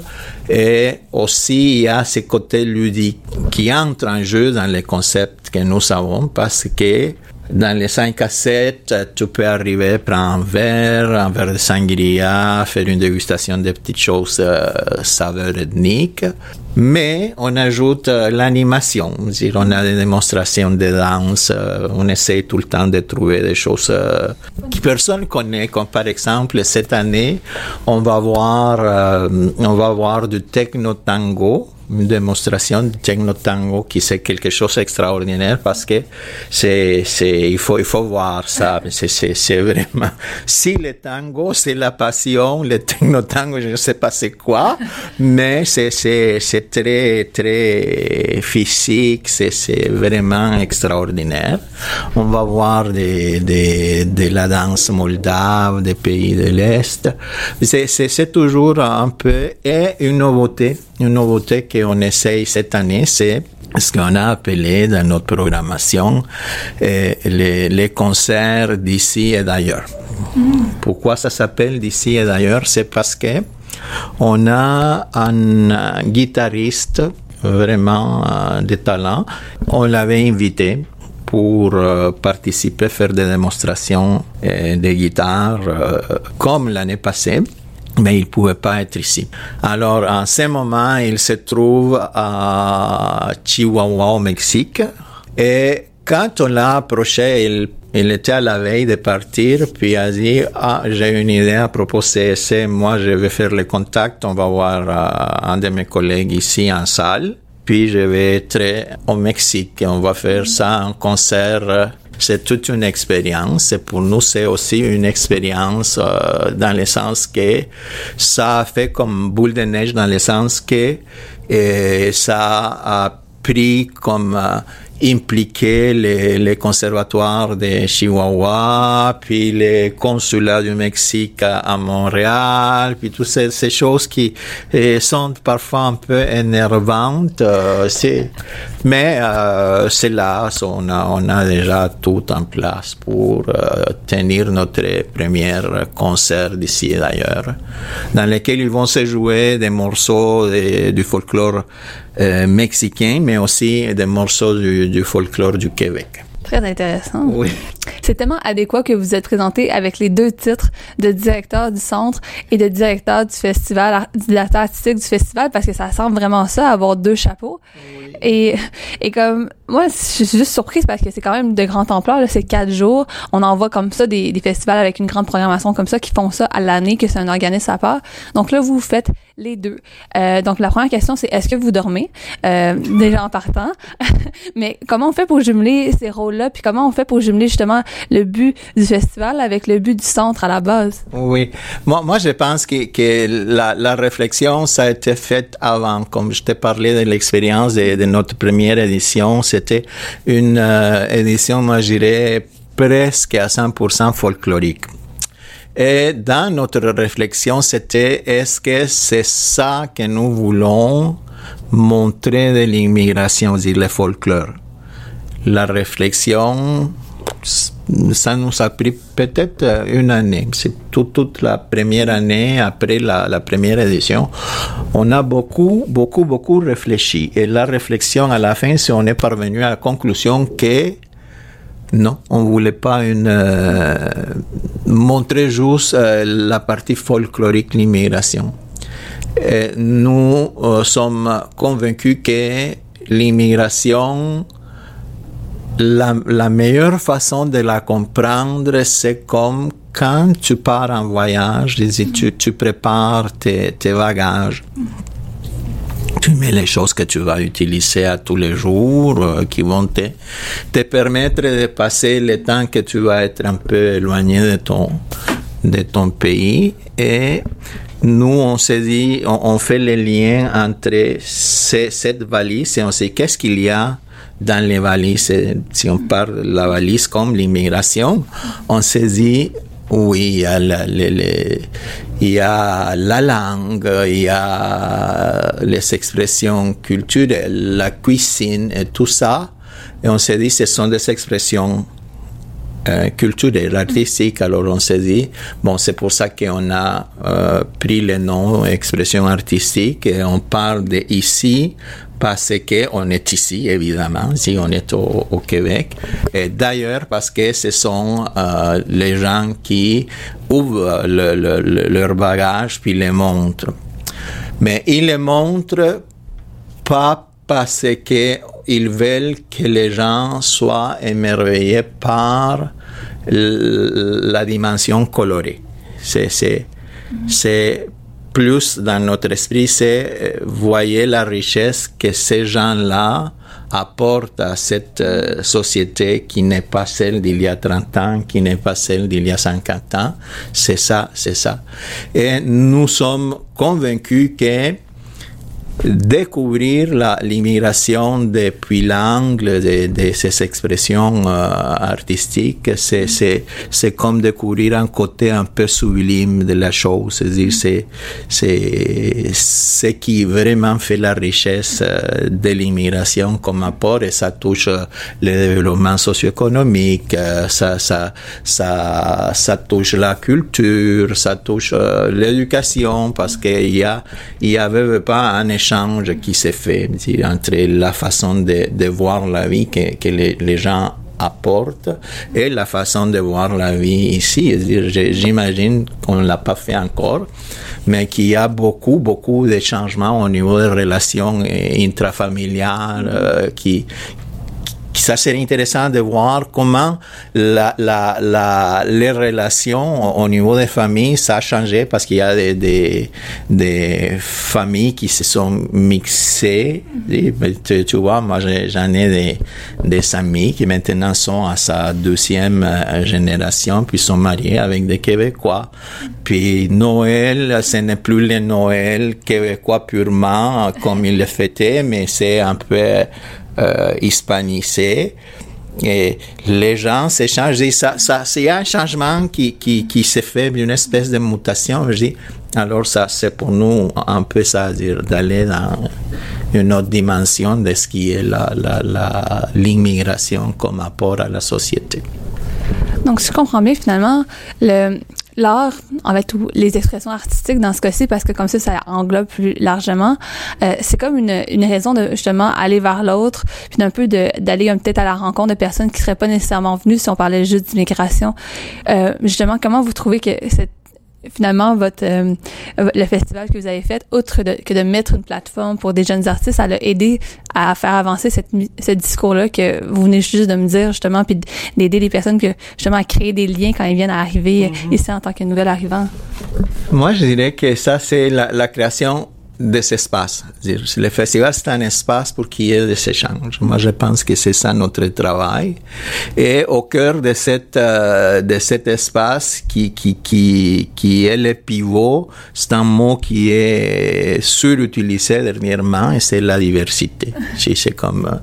Et aussi, il y a ce côté ludique qui entre en jeu dans les concepts que nous avons parce que dans les 5 à 7, tu peux arriver, prendre un verre, un verre de sangria, faire une dégustation de petites choses euh, saveurs. Mais on ajoute euh, l'animation, on a des démonstrations de danse, euh, on essaie tout le temps de trouver des choses euh, que personne connaît, comme par exemple cette année, on va voir, on va voir du techno tango une démonstration de techno tango qui c'est quelque chose d'extraordinaire parce que c'est, c'est, il faut, il faut voir ça. C'est, c'est, c'est vraiment, si le tango, c'est la passion, le techno tango, je ne sais pas c'est quoi, mais c'est, c'est, c'est très, très physique, c'est, c'est vraiment extraordinaire. On va voir de, de, de la danse moldave, des pays de l'Est. C'est, c'est, c'est toujours un peu, et une nouveauté, une nouveauté qu'on essaye cette année, c'est ce qu'on a appelé dans notre programmation euh, les, concerts d'ici et d'ailleurs. Pourquoi ça s'appelle d'ici et d'ailleurs? C'est parce que on a un guitariste vraiment euh, de talent. On l'avait invité pour euh, participer, faire des démonstrations de guitare comme l'année passée mais il pouvait pas être ici. Alors, en ce moment, il se trouve à Chihuahua, au Mexique. Et quand on l'a approché, il, était à la veille de partir, puis il a dit, ah, j'ai une idée à propos de CSC, moi je vais faire le contact, on va voir euh, un de mes collègues ici en salle, puis je vais être au Mexique on va faire ça en concert c'est toute une expérience. Et pour nous, c'est aussi une expérience euh, dans le sens que ça a fait comme boule de neige dans le sens que et ça a pris comme euh, impliquer les, conservatoires de Chihuahua, puis les consulats du Mexique à, Montréal, puis toutes ces, choses qui eh, sont parfois un peu énervantes. Euh, mais euh, c'est là, on a, déjà tout en place pour euh, tenir notre premier concert d'ici et d'ailleurs, dans lequel ils vont se jouer des morceaux du folklore euh, mexicain, mais aussi des morceaux du, du folklore du Québec. Très intéressant. Oui. C'est tellement adéquat que vous êtes présenté avec les deux titres de directeur du centre et de directeur du festival, du directeur artistique du festival, parce que ça semble vraiment ça, avoir deux chapeaux. Et, et comme, moi, je suis juste surprise parce que c'est quand même de grande ampleur, là, c'est quatre jours. On en voit comme ça des, des festivals avec une grande programmation comme ça qui font ça à l'année, que c'est un organisme à part. Donc là, vous faites les deux. Euh, donc la première question, c'est est-ce que vous dormez? Euh, déjà en partant. Mais comment on fait pour jumeler ces rôles-là? Puis comment on fait pour jumeler justement le but du festival avec le but du centre à la base? Oui, moi, moi je pense que, que la, la réflexion, ça a été faite avant. Comme je t'ai parlé de l'expérience de, notre première édition, c'était une euh, édition, moi je dirais, presque à 100% folklorique. Et dans notre réflexion, c'était est-ce que c'est ça que nous voulons montrer de l'immigration, dire le folklore? La réflexion, ça nous a pris peut-être euh, une année. C'est tout- toute la première année après la, la première édition. On a beaucoup, beaucoup, beaucoup réfléchi. Et la réflexion, à la fin, c'est on est parvenu à la conclusion que non, on voulait pas euh, montrer juste euh, la partie folklorique l'immigration. Et Nous euh, sommes convaincus que l'immigration la, meilleure façon de la comprendre, c'est comme quand tu pars en voyage, tu, tu prépares tes bagages. Tu mets les choses que tu vas utiliser à tous les jours, euh, qui vont te, te permettre de passer le temps que tu vas être un peu éloigné de ton, de ton pays. Et nous, on s'est dit, on, fait le lien entre ces- cette valise et on sait qu'est-ce qu'il y a dans les valises. Si on parle de la valise comme l'immigration, on s'est dit, oui, il y a la, langue, il y a les expressions culturelles, la cuisine et tout ça. Et on s'est dit, ce sont des expressions euh, culturelles, artistiques. Alors on s'est dit, bon, c'est pour ça qu'on a euh, pris le nom expression artistique et on parle de ici parce que on est ici, évidemment, si on est au, au Québec. Et d'ailleurs, parce que ce sont euh, les gens qui ouvrent le, le- le- leur bagage puis les montrent. Mais ils les montrent pas parce qu'ils veulent que les gens soient émerveillés par la dimension colorée. C'est, c'est, c'est plus dans notre esprit, c'est euh, voyez la richesse que ces gens-là apportent à cette euh, société qui n'est pas celle d'il y a 30 ans, qui n'est pas celle d'il y a 50 ans. C'est ça, c'est ça. Et nous sommes convaincus que découvrir l'immigration depuis l'angle de, de ces expressions euh, artistiques, c'est, c'est, comme découvrir un côté un peu sublime de la chose, c'est-à-dire c'est, c'est ce qui vraiment fait la richesse euh, de l'immigration comme apport et ça touche euh, le développement socio-économique, euh, ça, ça, ça, ça touche la culture, ça touche l'éducation parce qu'il y a, il y avait pas un échange qui s'est fait entre la façon de, voir la vie que, les, gens apportent et la façon de voir la vie ici. J'imagine qu'on ne l'a pas fait encore, mais qu'il y a beaucoup, beaucoup de changements au niveau des relations intrafamiliales euh, qui- ça serait intéressant de voir comment la, la, la, les relations au niveau des familles, ça a changé parce qu'il y a des, des, des familles qui se sont mixées. Ben, tu, tu vois, moi j'en ai des, des amis qui maintenant sont à sa deuxième euh, génération, puis sont mariés avec des Québécois. Puis Noël, ce n'est plus le Noël québécois purement comme ils le fêtaient, mais c'est un peu euh. Et les gens s'échangent. Ça, ça, c'est un changement qui, qui, qui s'est fait, une espèce de mutation. Je dis, alors ça, c'est pour nous un peu ça, d'aller dans une autre dimension de ce qui est la, la, la, l'immigration comme apport à la société. Donc, si je comprends bien, finalement, le, l'art, en fait, ou les expressions artistiques dans ce cas-ci, parce que comme ça, ça englobe plus largement, euh, c'est comme une, une raison de justement aller vers l'autre, puis d'un peu d'aller peut-être à la rencontre de personnes qui seraient pas nécessairement venues si on parlait juste d'immigration. Euh, justement, comment vous trouvez que cette finalement votre euh, le festival que vous avez fait outre de, que de mettre une plateforme pour des jeunes artistes ça l'a aidé à faire avancer cette ce discours là que vous venez juste de me dire justement puis d'aider les personnes que justement à créer des liens quand ils viennent à arriver mm-hmm. ici en tant que nouvel arrivant? Moi je dirais que ça c'est la, la création des espaces. Le festival, c'est un espace pour qu'il y ait des échanges. Moi, je pense que c'est ça notre travail. Et au cœur de, cette, euh, de cet espace qui, qui, qui, qui est le pivot, c'est un mot qui est surutilisé dernièrement et c'est la diversité. c'est comme euh,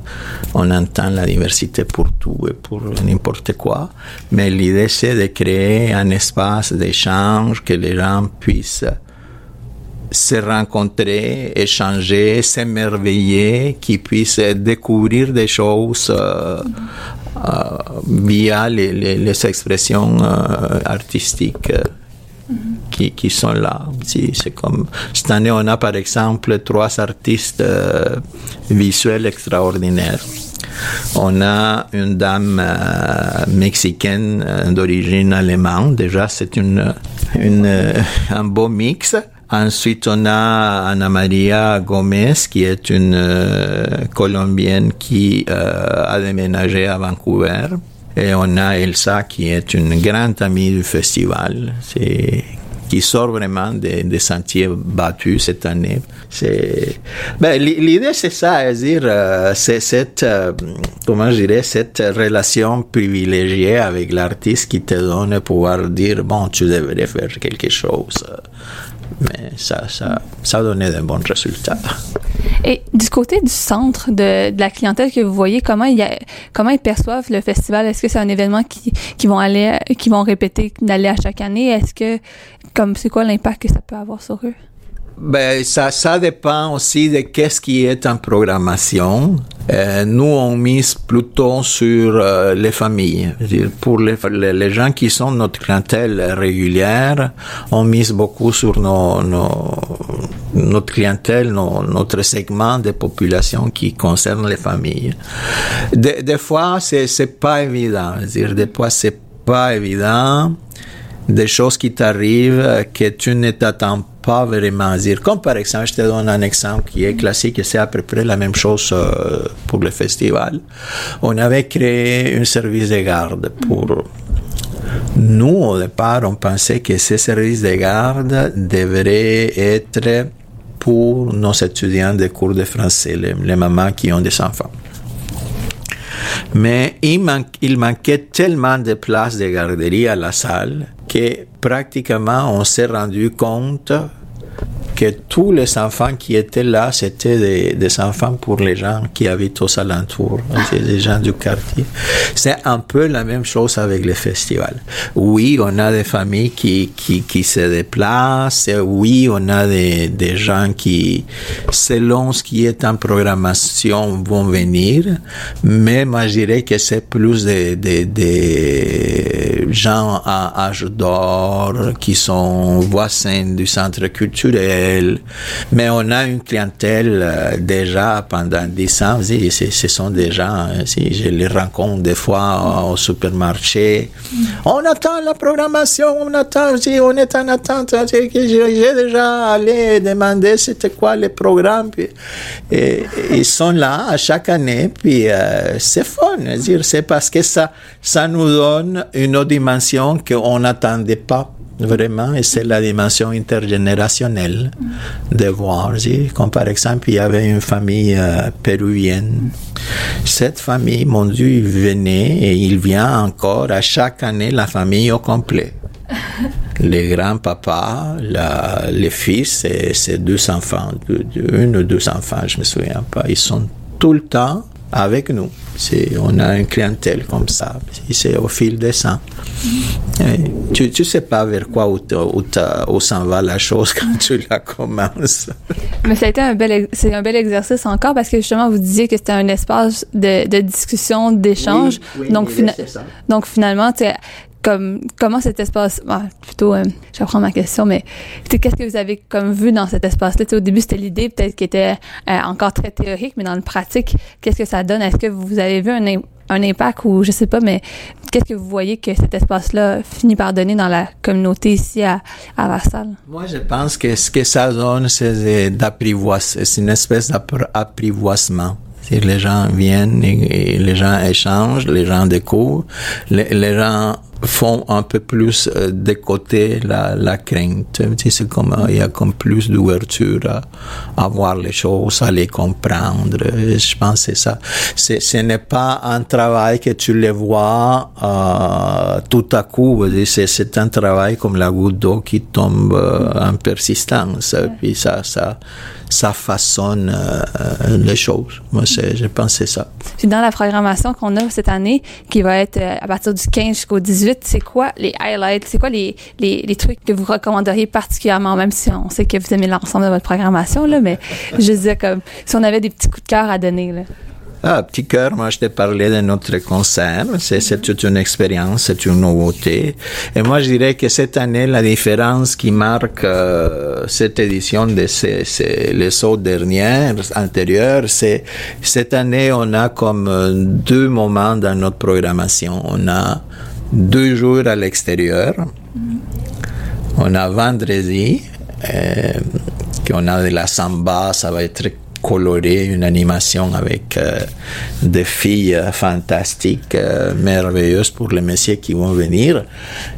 on entend la diversité pour tout et pour n'importe quoi. Mais l'idée, c'est de créer un espace d'échange que les gens puissent se rencontrer, échanger, s'émerveiller, qu'ils puissent découvrir des choses euh, euh, via les, les, expressions euh, artistiques qui, qui, sont là. C'est comme cette année, on a par exemple trois artistes visuels extraordinaires. On a une dame mexicaine d'origine allemande. Déjà, c'est une, un beau mix. Ensuite, on a Ana Maria Gomez, qui est une euh, Colombienne qui euh, a déménagé à Vancouver. Et on a Elsa, qui est une grande amie du festival. Qui sort vraiment des, sentiers battus cette année. Ben, l'idée c'est ça, à dire, euh, cette, comment je cette relation privilégiée avec l'artiste qui te donne le pouvoir dire, bon, tu devrais faire quelque chose mais ça, ça, ça a donné de bons résultats. Et du côté du centre de, de la clientèle que vous voyez, comment ils, comment ils perçoivent le festival? Est-ce que c'est un événement qui, qui vont aller, qui vont répéter d'aller à chaque année? Est-ce que, comme, c'est quoi l'impact que ça peut avoir sur eux? Ben, ça, ça dépend aussi de qu'est-ce qui est en programmation. Euh, nous, on mise plutôt sur euh, les familles. Pour les, les, gens qui sont notre clientèle régulière, on mise beaucoup sur nos, nos notre clientèle, nos, notre segment de population qui concerne les familles. Des, des fois, c'est, c'est pas évident. Dire, des fois, c'est pas évident. Des choses qui t'arrivent que tu ne t'attends pas vraiment dire. Comme par exemple, je te donne un exemple qui est classique et c'est à peu près la même chose euh, pour le festival. On avait créé un service de garde pour nous, au départ, on pensait que ce service de garde devrait être pour nos étudiants de cours de français, les, mamans qui ont des enfants. Mais il, il, manquait tellement de places de garderie à la salle que pratiquement on s'est rendu compte que tous les enfants qui étaient là, c'était des, des, enfants pour les gens qui habitent aux alentours, les gens du quartier. C'est un peu la même chose avec les festivals. Oui, on a des familles qui, qui, qui se déplacent, oui, on a des, des gens qui, selon ce qui est en programmation, vont venir, mais moi je dirais que c'est plus des, des, des gens à âge d'or qui sont voisins du centre culturel, mais on a une clientèle euh, déjà pendant 10 ans. Ce sont des gens, euh, si je les rencontre des fois au supermarché. On attend la programmation, on attend, si on est en attente. J'ai déjà allé demander c'était quoi le programme. et, ils sont là à chaque année, puis euh, c'est fun. C'est parce que ça, ça nous donne une autre dimension qu'on n'attendait pas vraiment, et c'est la dimension intergénérationnelle de voir. Comme par exemple, il y avait une famille euh, péruvienne. Cette famille, mon Dieu, il venait et il vient encore à chaque année la famille au complet. les grands-papas, les fils et ses deux enfants, une ou deux enfants, je me souviens pas, ils sont tout le temps avec nous. On a une clientèle comme ça. C'est au fil des ans. tu ne sais pas vers quoi où, où, s'en va la chose quand tu la commences. Mais ça a été un bel, c'est un bel exercice encore parce que justement, vous disiez que c'était un espace de, de discussion, d'échange. donc, donc finalement, comme comment cet espace ah, plutôt euh, je vais reprendre ma question mais qu'est-ce que vous avez comme vu dans cet espace là au début c'était l'idée peut-être qui était euh, encore très théorique mais dans le pratique qu'est-ce que ça donne? Est-ce que vous avez vu un, un impact ou je sais pas mais qu'est-ce que vous voyez que cet espace là finit par donner dans la communauté ici à, à Vassal moi je pense que ce que ça donne c'est d'apprivoisement c'est une espèce d'apprivoisement les gens viennent et, les gens échangent, les gens découvrent, les, gens font un peu plus euh, de côté la, la crainte. C'est comme il y a comme plus d'ouverture à, à, voir les choses, à les comprendre. Je pense que c'est ça. ce n'est pas un travail que tu les vois euh, tout à coup. C'est un travail comme la goutte d'eau qui tombe euh, en persistance. Puis ça, ça, ça façonne euh, les choses. Moi, je pense c'est ça. Puis dans la programmation qu'on a cette année, qui va être euh, à partir du 15 jusqu'au 18, c'est quoi les highlights? C'est quoi les, les, les, trucs que vous recommanderiez particulièrement, même si on sait que vous aimez l'ensemble de votre programmation, là, mais je disais comme si on avait des petits coups de cœur à donner. Là. Ah, petit cœur, moi je t'ai parlé de notre concert. C'est toute une expérience, c'est une nouveauté. Et moi je dirais que cette année, la différence qui marque euh, cette édition de ces, ces, les autres dernières, antérieures, c'est cette année on a comme euh, deux moments dans notre programmation. On a deux jours à l'extérieur. On a vendredi, euh, qu'on a de la samba, ça va être coloré, une animation avec euh, des filles fantastiques, euh, merveilleuses pour les messieurs qui vont venir.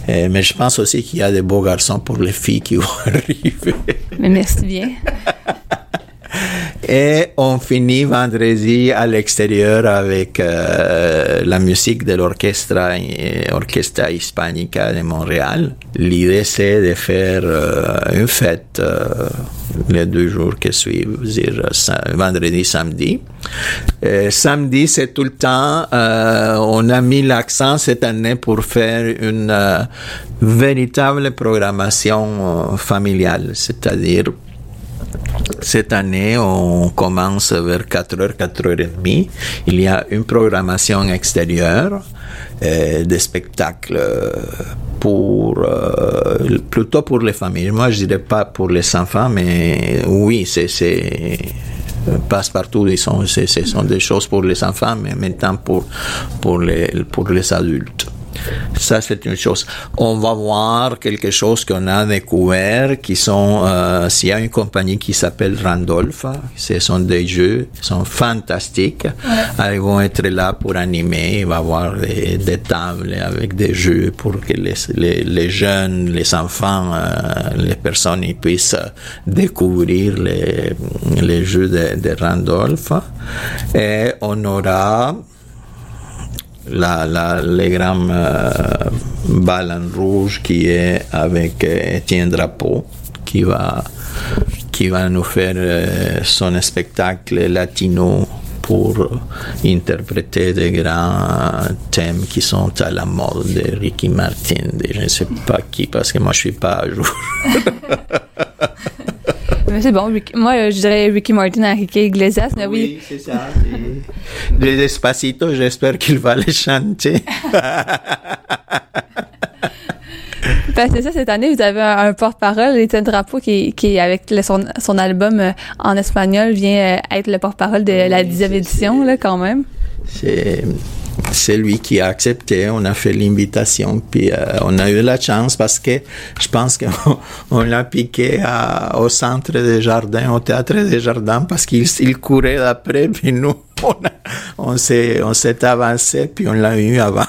mais je pense aussi qu'il y a des beaux garçons pour les filles qui vont arriver. Mais merci bien. Et on finit vendredi à l'extérieur avec euh, la musique de l'orchestre Orchestra Hispanica de Montréal. L'idée c'est de faire une fête les deux jours qui suivent, dire vendredi, samedi. samedi, c'est tout le temps, euh, on a mis l'accent cette année pour faire une euh, véritable programmation euh, familiale, c'est-à-dire cette année, on commence vers 4h, 4h30. Il y a une programmation extérieure, euh, des spectacles pour euh, plutôt pour les familles. Moi, je dirais pas pour les enfants, mais oui, c'est passe partout. Ce sont des choses pour les enfants, mais maintenant pour pour les pour les adultes. Ça, c'est une chose. On va voir quelque chose qu'on a découvert, qui sont, euh, s'il y a une compagnie qui s'appelle Randolph, ce sont des jeux, qui sont fantastiques. Ils vont être là pour animer, il va y avoir des, tables avec des jeux pour que les, les, jeunes, les enfants, euh, les personnes ils puissent découvrir les, les jeux de, de Randolph. Et on aura la, la, les euh, rouges qui est avec euh, Étienne Drapeau, qui va, qui va nous faire euh, son spectacle latino pour interpréter des grands thèmes qui sont à la mode de Ricky Martin, de je ne sais pas qui, parce que moi je suis pas à jour. Mais c'est bon. moi, euh, je dirais Ricky Martin, Enrique Iglesias, mais oui. Oui, c'est ça. Les Despacito, j'espère qu'il va les chanter. Ben, c'est ça, cette année, vous avez un, porte-parole, Étienne Drapeau, qui, qui avec son, son, album euh, en espagnol, vient euh, être le porte-parole de la dixième édition, là, quand même. C'est c'est lui qui a accepté. On a fait l'invitation, puis euh, on a eu la chance parce que je pense qu'on l'a piqué au centre des jardins, au théâtre des jardins, parce qu'il courait d'après, puis nous, on, on s'est avancé, puis on l'a eu avant.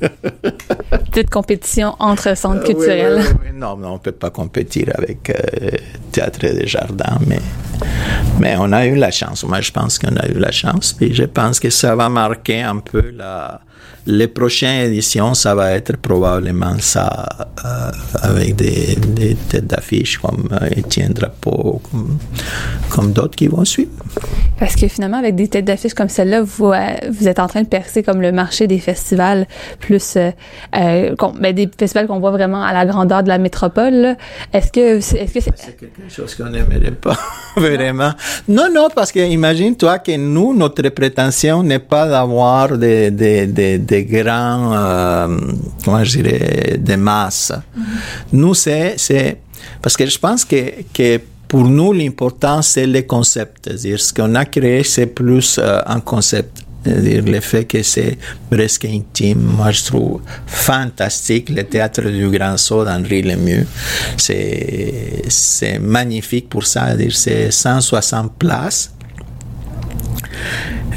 Petite compétition entre centres euh, culturels. non, non, on ne peut pas compétir avec euh, Théâtre des Jardins, mais, mais on a eu la chance. Moi, je pense qu'on a eu la chance. Puis je pense que ça va marquer un peu la, les prochaines éditions, ça va être probablement ça, euh, avec des, têtes d'affiche comme Étienne Drapeau, comme, comme d'autres qui vont suivre. Parce que finalement, avec des têtes d'affiche comme celle-là, vous, vous êtes en train de percer comme le marché des festivals plus euh, euh, ben, des festivals qu'on voit vraiment à la grandeur de la métropole. Est-ce que c'est est-ce que c'est C'est quelque chose qu'on n'aimerait pas, vraiment. Non, non, parce que imagine-toi que nous, notre prétention n'est pas d'avoir des, des, des, des grands, euh, comment je dirais, des masses. Nous, c'est, c'est, parce que je pense que, que pour nous, l'important, c'est le concept. C'est-à-dire, ce qu'on a créé, c'est plus euh, un concept. C'est-à-dire le fait que c'est presque intime. Moi, je trouve fantastique le théâtre du Grand Saut d'Henri Lemieux. C'est, c'est magnifique pour ça. C'est 160 places.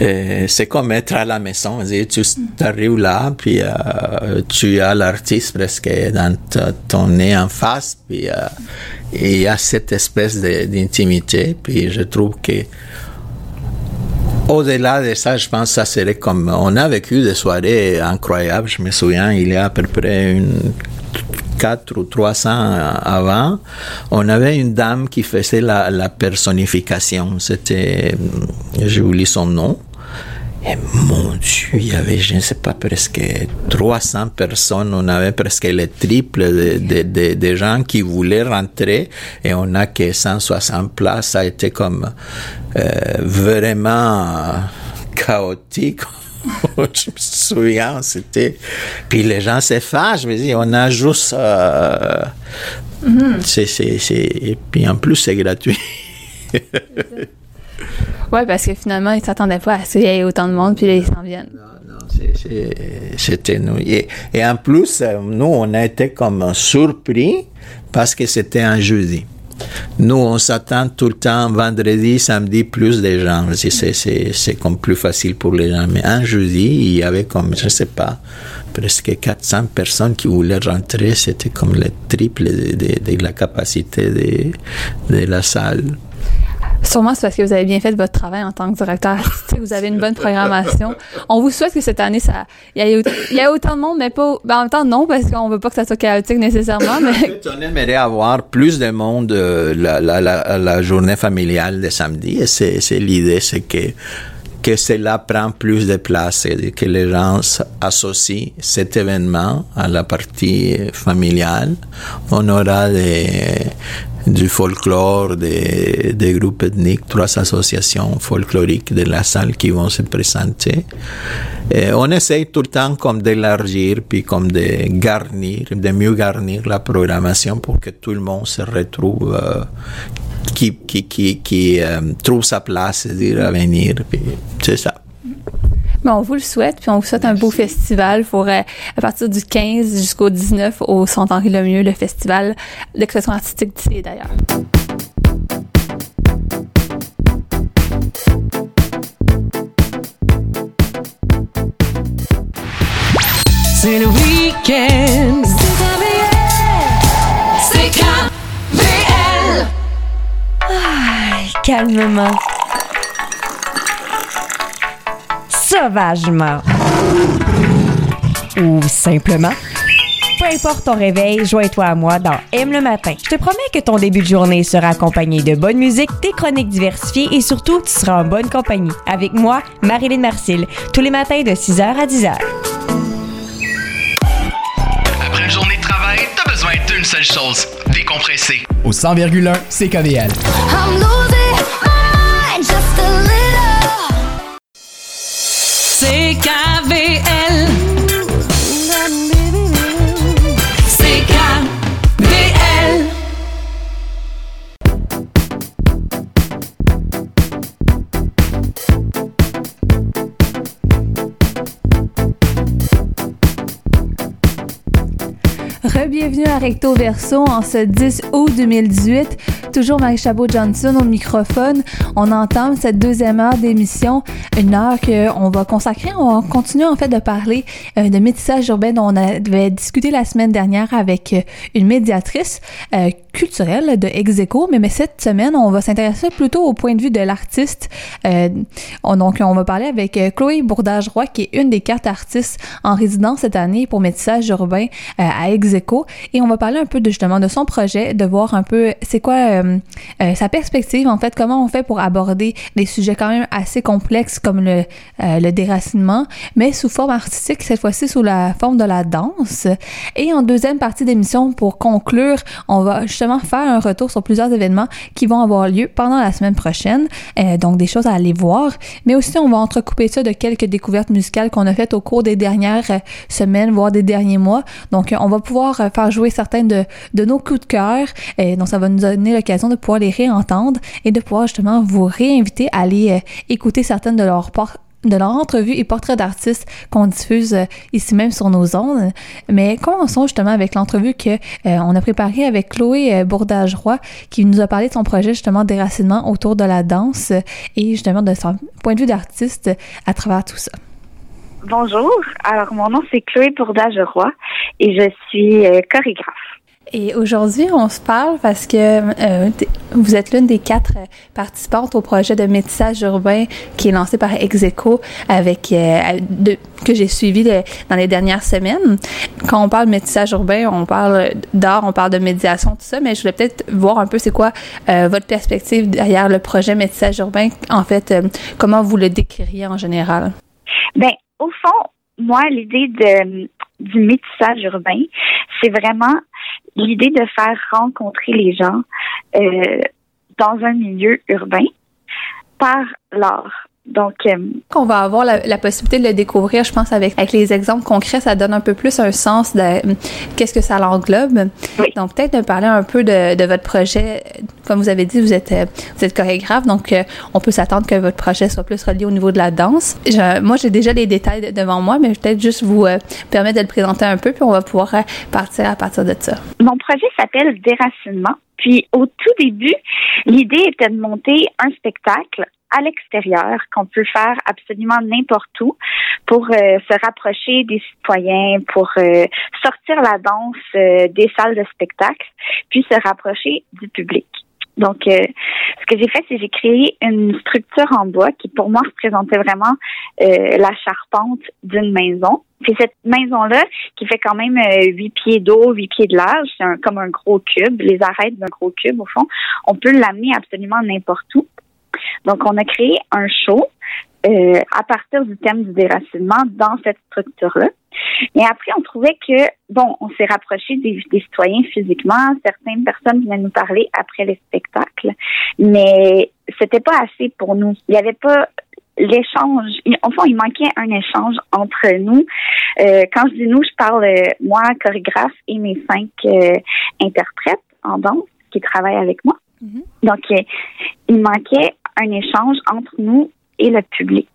Euh, c'est comme être à la maison. Tu arrives là, puis euh, tu as l'artiste presque dans ton nez en face, puis euh, il y a cette espèce d'intimité. Puis je trouve que au-delà de ça, je pense que ça serait comme... On a vécu des soirées incroyables. Je me souviens, il y a à peu près une, 4 ou 300 avant, on avait une dame qui faisait la, personnification. C'était... J'ai oublié son nom. Et mon Dieu, il y avait, je ne sais pas, presque 300 personnes. On avait presque le triple de, de, de, de gens qui voulaient rentrer et on n'a que 160 places. Ça a été comme euh, vraiment chaotique. je me souviens, c'était. Puis les gens se fâchent, je me dis, on a juste. euh, c'est... Et puis en plus, c'est gratuit. Ouais, parce que finalement, ils s'attendaient pas à ce qu'il y ait autant de monde, puis là, ils s'en viennent. Non, non, c'était nous. Et, et en plus, euh, nous, on a été comme surpris parce que c'était un jeudi. Nous, on s'attend tout le temps, vendredi, samedi, plus de gens. C'est, comme plus facile pour les gens. Mais un jeudi, il y avait comme, je sais pas, presque 400 personnes qui voulaient rentrer. C'était comme le triple de, la capacité de la salle. Sûrement, c'est parce que vous avez bien fait votre travail en tant que directeur artistique. Vous avez une bonne programmation. On vous souhaite que cette année, ça, il y y ait autant de monde, mais pas, ben, en même temps, non, parce qu'on veut pas que ça soit chaotique nécessairement, En mais fait, on aimerait avoir plus de monde euh, la, la, la, la journée familiale de samedi. Et c'est, c'est l'idée, c'est que que cela prend plus de place, c'est-à-dire que les gens associent cet événement à la partie familiale. On aura des, du folklore, des, groupes ethniques, trois associations folkloriques de la salle qui vont se présenter. On essaye tout le temps comme d'élargir, puis comme de garnir, de mieux garnir la programmation pour que tout le monde se retrouve, euh, qui, euh, trouve sa place, à venir. C'est ça. Mais on vous le souhaite, puis on vous souhaite un beau festival pour euh, à partir du 15 jusqu'au 19 au Centre Henri Lemieux, le festival d'expression artistique d'ici d'ailleurs. C'est le week-end. C'est KVL. calmement. Sauvagement. Ou simplement. Peu importe ton réveil, joins-toi à moi dans Aime le matin. Je te promets que ton début de journée sera accompagné de bonne musique, des chroniques diversifiées et surtout, tu seras en bonne compagnie. Avec moi, Marilyn Marcil, tous les matins de 6h à 10h. Après une journée de travail, t'as besoin d'une seule chose, décompresser. Au 100,1 CKVL. I'm losing my mind just a little. C'est KVL. Re-bienvenue à Recto Verso en ce 10 août 2018. Toujours Marie Chabot-Johnson au microphone. On entame cette deuxième heure d'émission, une heure qu'on va consacrer, on va continuer en fait de parler euh, de métissage urbain dont on avait discuté la semaine dernière avec euh, une médiatrice euh, culturelle de Execo, mais, cette semaine, on va s'intéresser plutôt au point de vue de l'artiste. On, donc, on va parler avec Chloé Bourdage-Roy, qui est une des quatre artistes en résidence cette année pour métissage urbain à Execo. Et on va parler un peu justement de son projet, de voir un peu c'est quoi euh, euh, sa perspective, en fait, comment on fait pour aborder des sujets quand même assez complexes comme le, euh, le déracinement, mais sous forme artistique, cette fois-ci sous la forme de la danse. Et en deuxième partie d'émission, pour conclure, on va justement faire un retour sur plusieurs événements qui vont avoir lieu pendant la semaine prochaine, donc des choses à aller voir, mais aussi on va entrecouper ça de quelques découvertes musicales qu'on a faites au cours des dernières semaines, voire des derniers mois. Donc, on va pouvoir faire jouer certains de, nos coups de cœur. Et donc, ça va nous donner l'occasion de pouvoir les réentendre et de pouvoir justement vous réinviter à aller euh, écouter certaines de leurs de et portraits d'artistes qu'on diffuse euh, ici même sur nos ondes. Mais commençons justement avec l'entrevue que euh, on a préparée avec Chloé euh, Bourdage-Roy qui nous a parlé de son projet justement déracinement autour de la danse euh, et justement de son point de vue d'artiste à travers tout ça. Bonjour, alors mon nom c'est Chloé Bourdage-Roy et je suis euh, chorégraphe. Et aujourd'hui, on se parle parce que euh, vous êtes l'une des quatre euh, participantes au projet de métissage urbain qui est lancé par Execo avec euh, de- que j'ai suivi le- dans les dernières semaines. Quand on parle de métissage urbain, on parle d'art, on parle de médiation, tout ça, mais je voulais peut-être voir un peu c'est quoi euh, votre perspective derrière le projet métissage urbain. En fait, euh, comment vous le décririez en général? Ben, au fond, moi, l'idée du métissage urbain, c'est vraiment l'idée de faire rencontrer les gens euh, dans un milieu urbain par l'art. Donc, euh, qu'on va avoir la, la possibilité de le découvrir, je pense, avec, avec les exemples concrets, ça donne un peu plus un sens de euh, qu'est-ce que ça l'englobe. Donc, peut-être de parler un peu de, de votre projet. Comme vous avez dit, vous êtes, euh, vous êtes chorégraphe, donc euh, on peut s'attendre que votre projet soit plus relié au niveau de la danse. Je- moi, j'ai déjà les détails de- devant moi, mais peut-être juste vous euh, permettre de le présenter un peu, puis on va pouvoir partir à partir de ça. Mon projet s'appelle Déracinement. Puis au tout début, l'idée était de monter un spectacle à l'extérieur qu'on peut faire absolument n'importe où pour euh, se rapprocher des citoyens, pour euh, sortir la danse euh, des salles de spectacle, puis se rapprocher du public. Donc, ce que j'ai fait, c'est j'ai créé une structure en bois qui, pour moi, représentait vraiment la charpente d'une maison. C'est cette maison-là qui fait quand même huit pieds d'eau, huit pieds de large, c'est comme un gros cube, les arêtes d'un gros cube au fond. On peut l'amener absolument n'importe où. Donc, on a créé un show euh, à partir du thème du déracinement dans cette structure-là. Et après, on trouvait que, bon, on s'est rapproché des, citoyens physiquement. Certaines personnes venaient nous parler après les spectacles, mais c'était pas assez pour nous. Il y avait pas l'échange. Fond, il manquait un échange entre nous. Euh, quand je dis nous, je parle euh, moi, chorégraphe, et mes cinq interprètes en danse qui travaillent avec moi. Donc, euh, il manquait un échange entre nous et le public.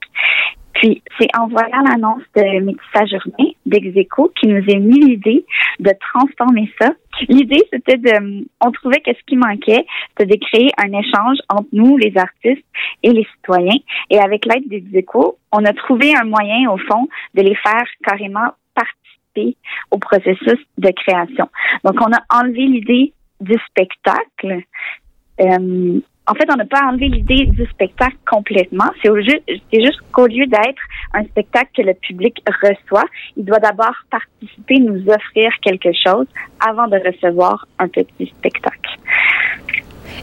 Puis, c'est en voyant l'annonce de métissage urbain d'Execo qui nous a mis l'idée de transformer ça. L'idée, c'était de, on trouvait que ce qui manquait, c'était de créer un échange entre nous, les artistes, et les citoyens. Et avec l'aide d'Execo, on a trouvé un moyen, au fond, de les faire carrément participer au processus de création. Donc, on a enlevé l'idée du spectacle. Euh, en fait, on n'a pas enlevé l'idée du spectacle complètement. C'est juste qu'au lieu d'être un spectacle que le public reçoit, il doit d'abord participer, nous offrir quelque chose avant de recevoir un petit spectacle.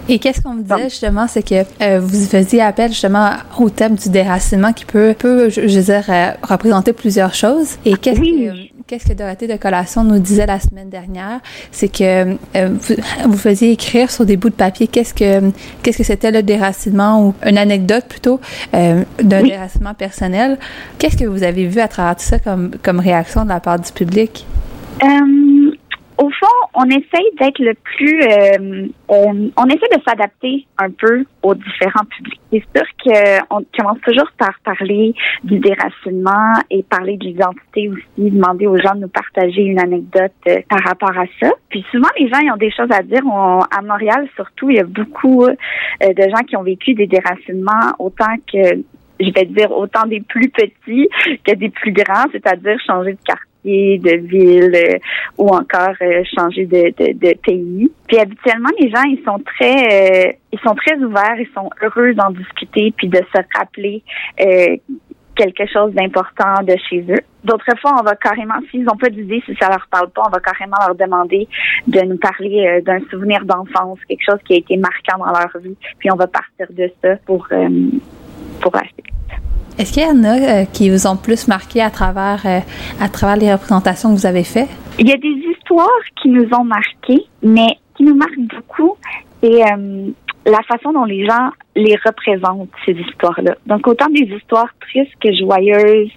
Et qu'est-ce qu'on me disait justement, c'est que euh, vous faisiez appel justement au thème du déracinement qui peut, peut je, veux dire, euh, représenter plusieurs choses. Et qu'est-ce que qu'est-ce que Dorothée de Collation nous disait la semaine dernière, c'est que euh, vous, vous faisiez écrire sur des bouts de papier qu'est-ce que qu'est-ce que c'était le déracinement ou une anecdote plutôt euh, d'un déracinement personnel. Qu'est-ce que vous avez vu à travers tout ça comme comme réaction de la part du public? Euh, au fond, on essaye d'être le plus, euh, euh, on essaie de s'adapter un peu aux différents publics. C'est sûr qu'on commence toujours par parler du déracinement et parler de l'identité aussi, demander aux gens de nous partager une anecdote euh, par rapport à ça. Puis souvent, les gens ils ont des choses à dire. On- à Montréal, surtout, il y a beaucoup euh, de gens qui ont vécu des déracinements autant que je vais dire autant des plus petits que des plus grands, c'est-à-dire changer de quartier, de ville euh, ou encore euh, changer de, de, de pays. Puis habituellement, les gens, ils sont très, euh, ils sont très ouverts, ils sont heureux d'en discuter puis de se rappeler quelque chose d'important de chez eux. D'autres fois, on va carrément, s'ils n'ont pas d'idée, si ça leur parle pas, on va carrément leur demander de nous parler d'un souvenir d'enfance, quelque chose qui a été marquant dans leur vie, puis on va partir de ça pour euh, pour la suite. Est-ce qu'il y en a euh, qui vous ont plus marqué à travers, euh, à travers les représentations que vous avez faites? Il y a des histoires qui nous ont marqués, mais qui nous marquent beaucoup, c'est euh, la façon dont les gens les représentent, ces histoires-là. Donc, autant des histoires tristes que joyeuses,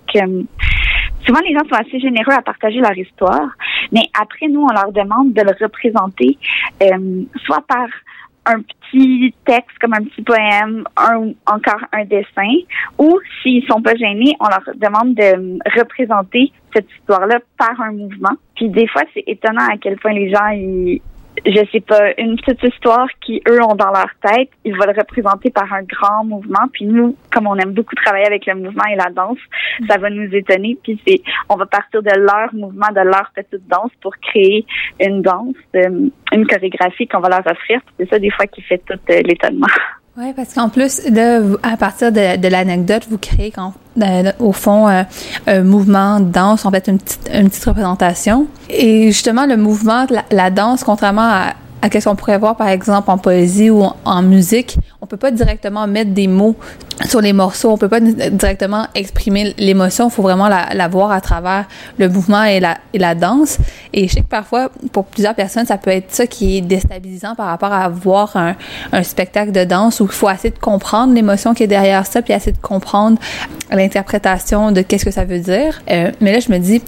souvent les gens sont assez généreux à partager leur histoire, mais après, nous, on leur demande de le représenter soit par un petit texte comme un petit poème, un encore un dessin, ou s'ils sont pas gênés, on leur demande de représenter cette histoire-là par un mouvement. Puis des fois, c'est étonnant à quel point les gens, ils, je sais pas, une petite histoire qui eux ont dans leur tête, ils vont le représenter par un grand mouvement. Puis nous, comme on aime beaucoup travailler avec le mouvement et la danse, ça va nous étonner. Puis c'est, on va partir de leur mouvement, de leur petite danse pour créer une danse, euh, une chorégraphie qu'on va leur offrir. C'est ça des fois qui fait tout euh, l'étonnement. Oui, parce qu'en plus, vous- à partir de, de l'anecdote, vous créez au fond euh, un mouvement de danse, en fait une petite, une petite représentation. Et justement, le mouvement, la, la danse, contrairement à, à ce qu'on pourrait voir par exemple en poésie ou en, musique, on peut pas directement mettre des mots sur les morceaux, on peut pas directement exprimer l'émotion, il faut vraiment la, voir à travers le mouvement et la, danse. Et je sais que parfois, pour plusieurs personnes, ça peut être ça qui est déstabilisant par rapport à voir un, un spectacle de danse où il faut essayer de comprendre l'émotion qui est derrière ça, puis essayer de comprendre l'interprétation de qu'est-ce que ça veut dire. Euh, mais là, je me dis,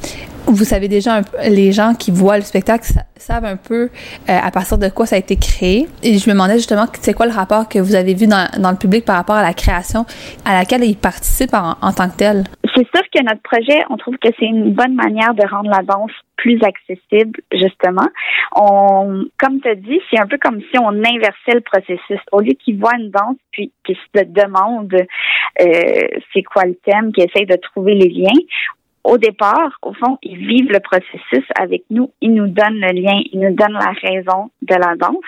vous savez déjà, un peu- les gens qui voient le spectacle sa- savent un peu euh, à partir de quoi ça a été créé. Et je me demandais justement, c'est quoi le rapport que vous avez vu dans, dans le public par rapport à la création à laquelle ils participent en, en tant que tel? C'est sûr que notre projet, on trouve que c'est une bonne manière de rendre la danse plus accessible, justement. On, comme tu as dit, c'est un peu comme si on inversait le processus. Au lieu qu'ils voient une danse, puis qu'ils se demandent euh, c'est quoi le thème, qu'ils essayent de trouver les liens, au départ, au fond, ils vivent le processus avec nous. Ils nous donnent le lien, ils nous donnent la raison de la danse.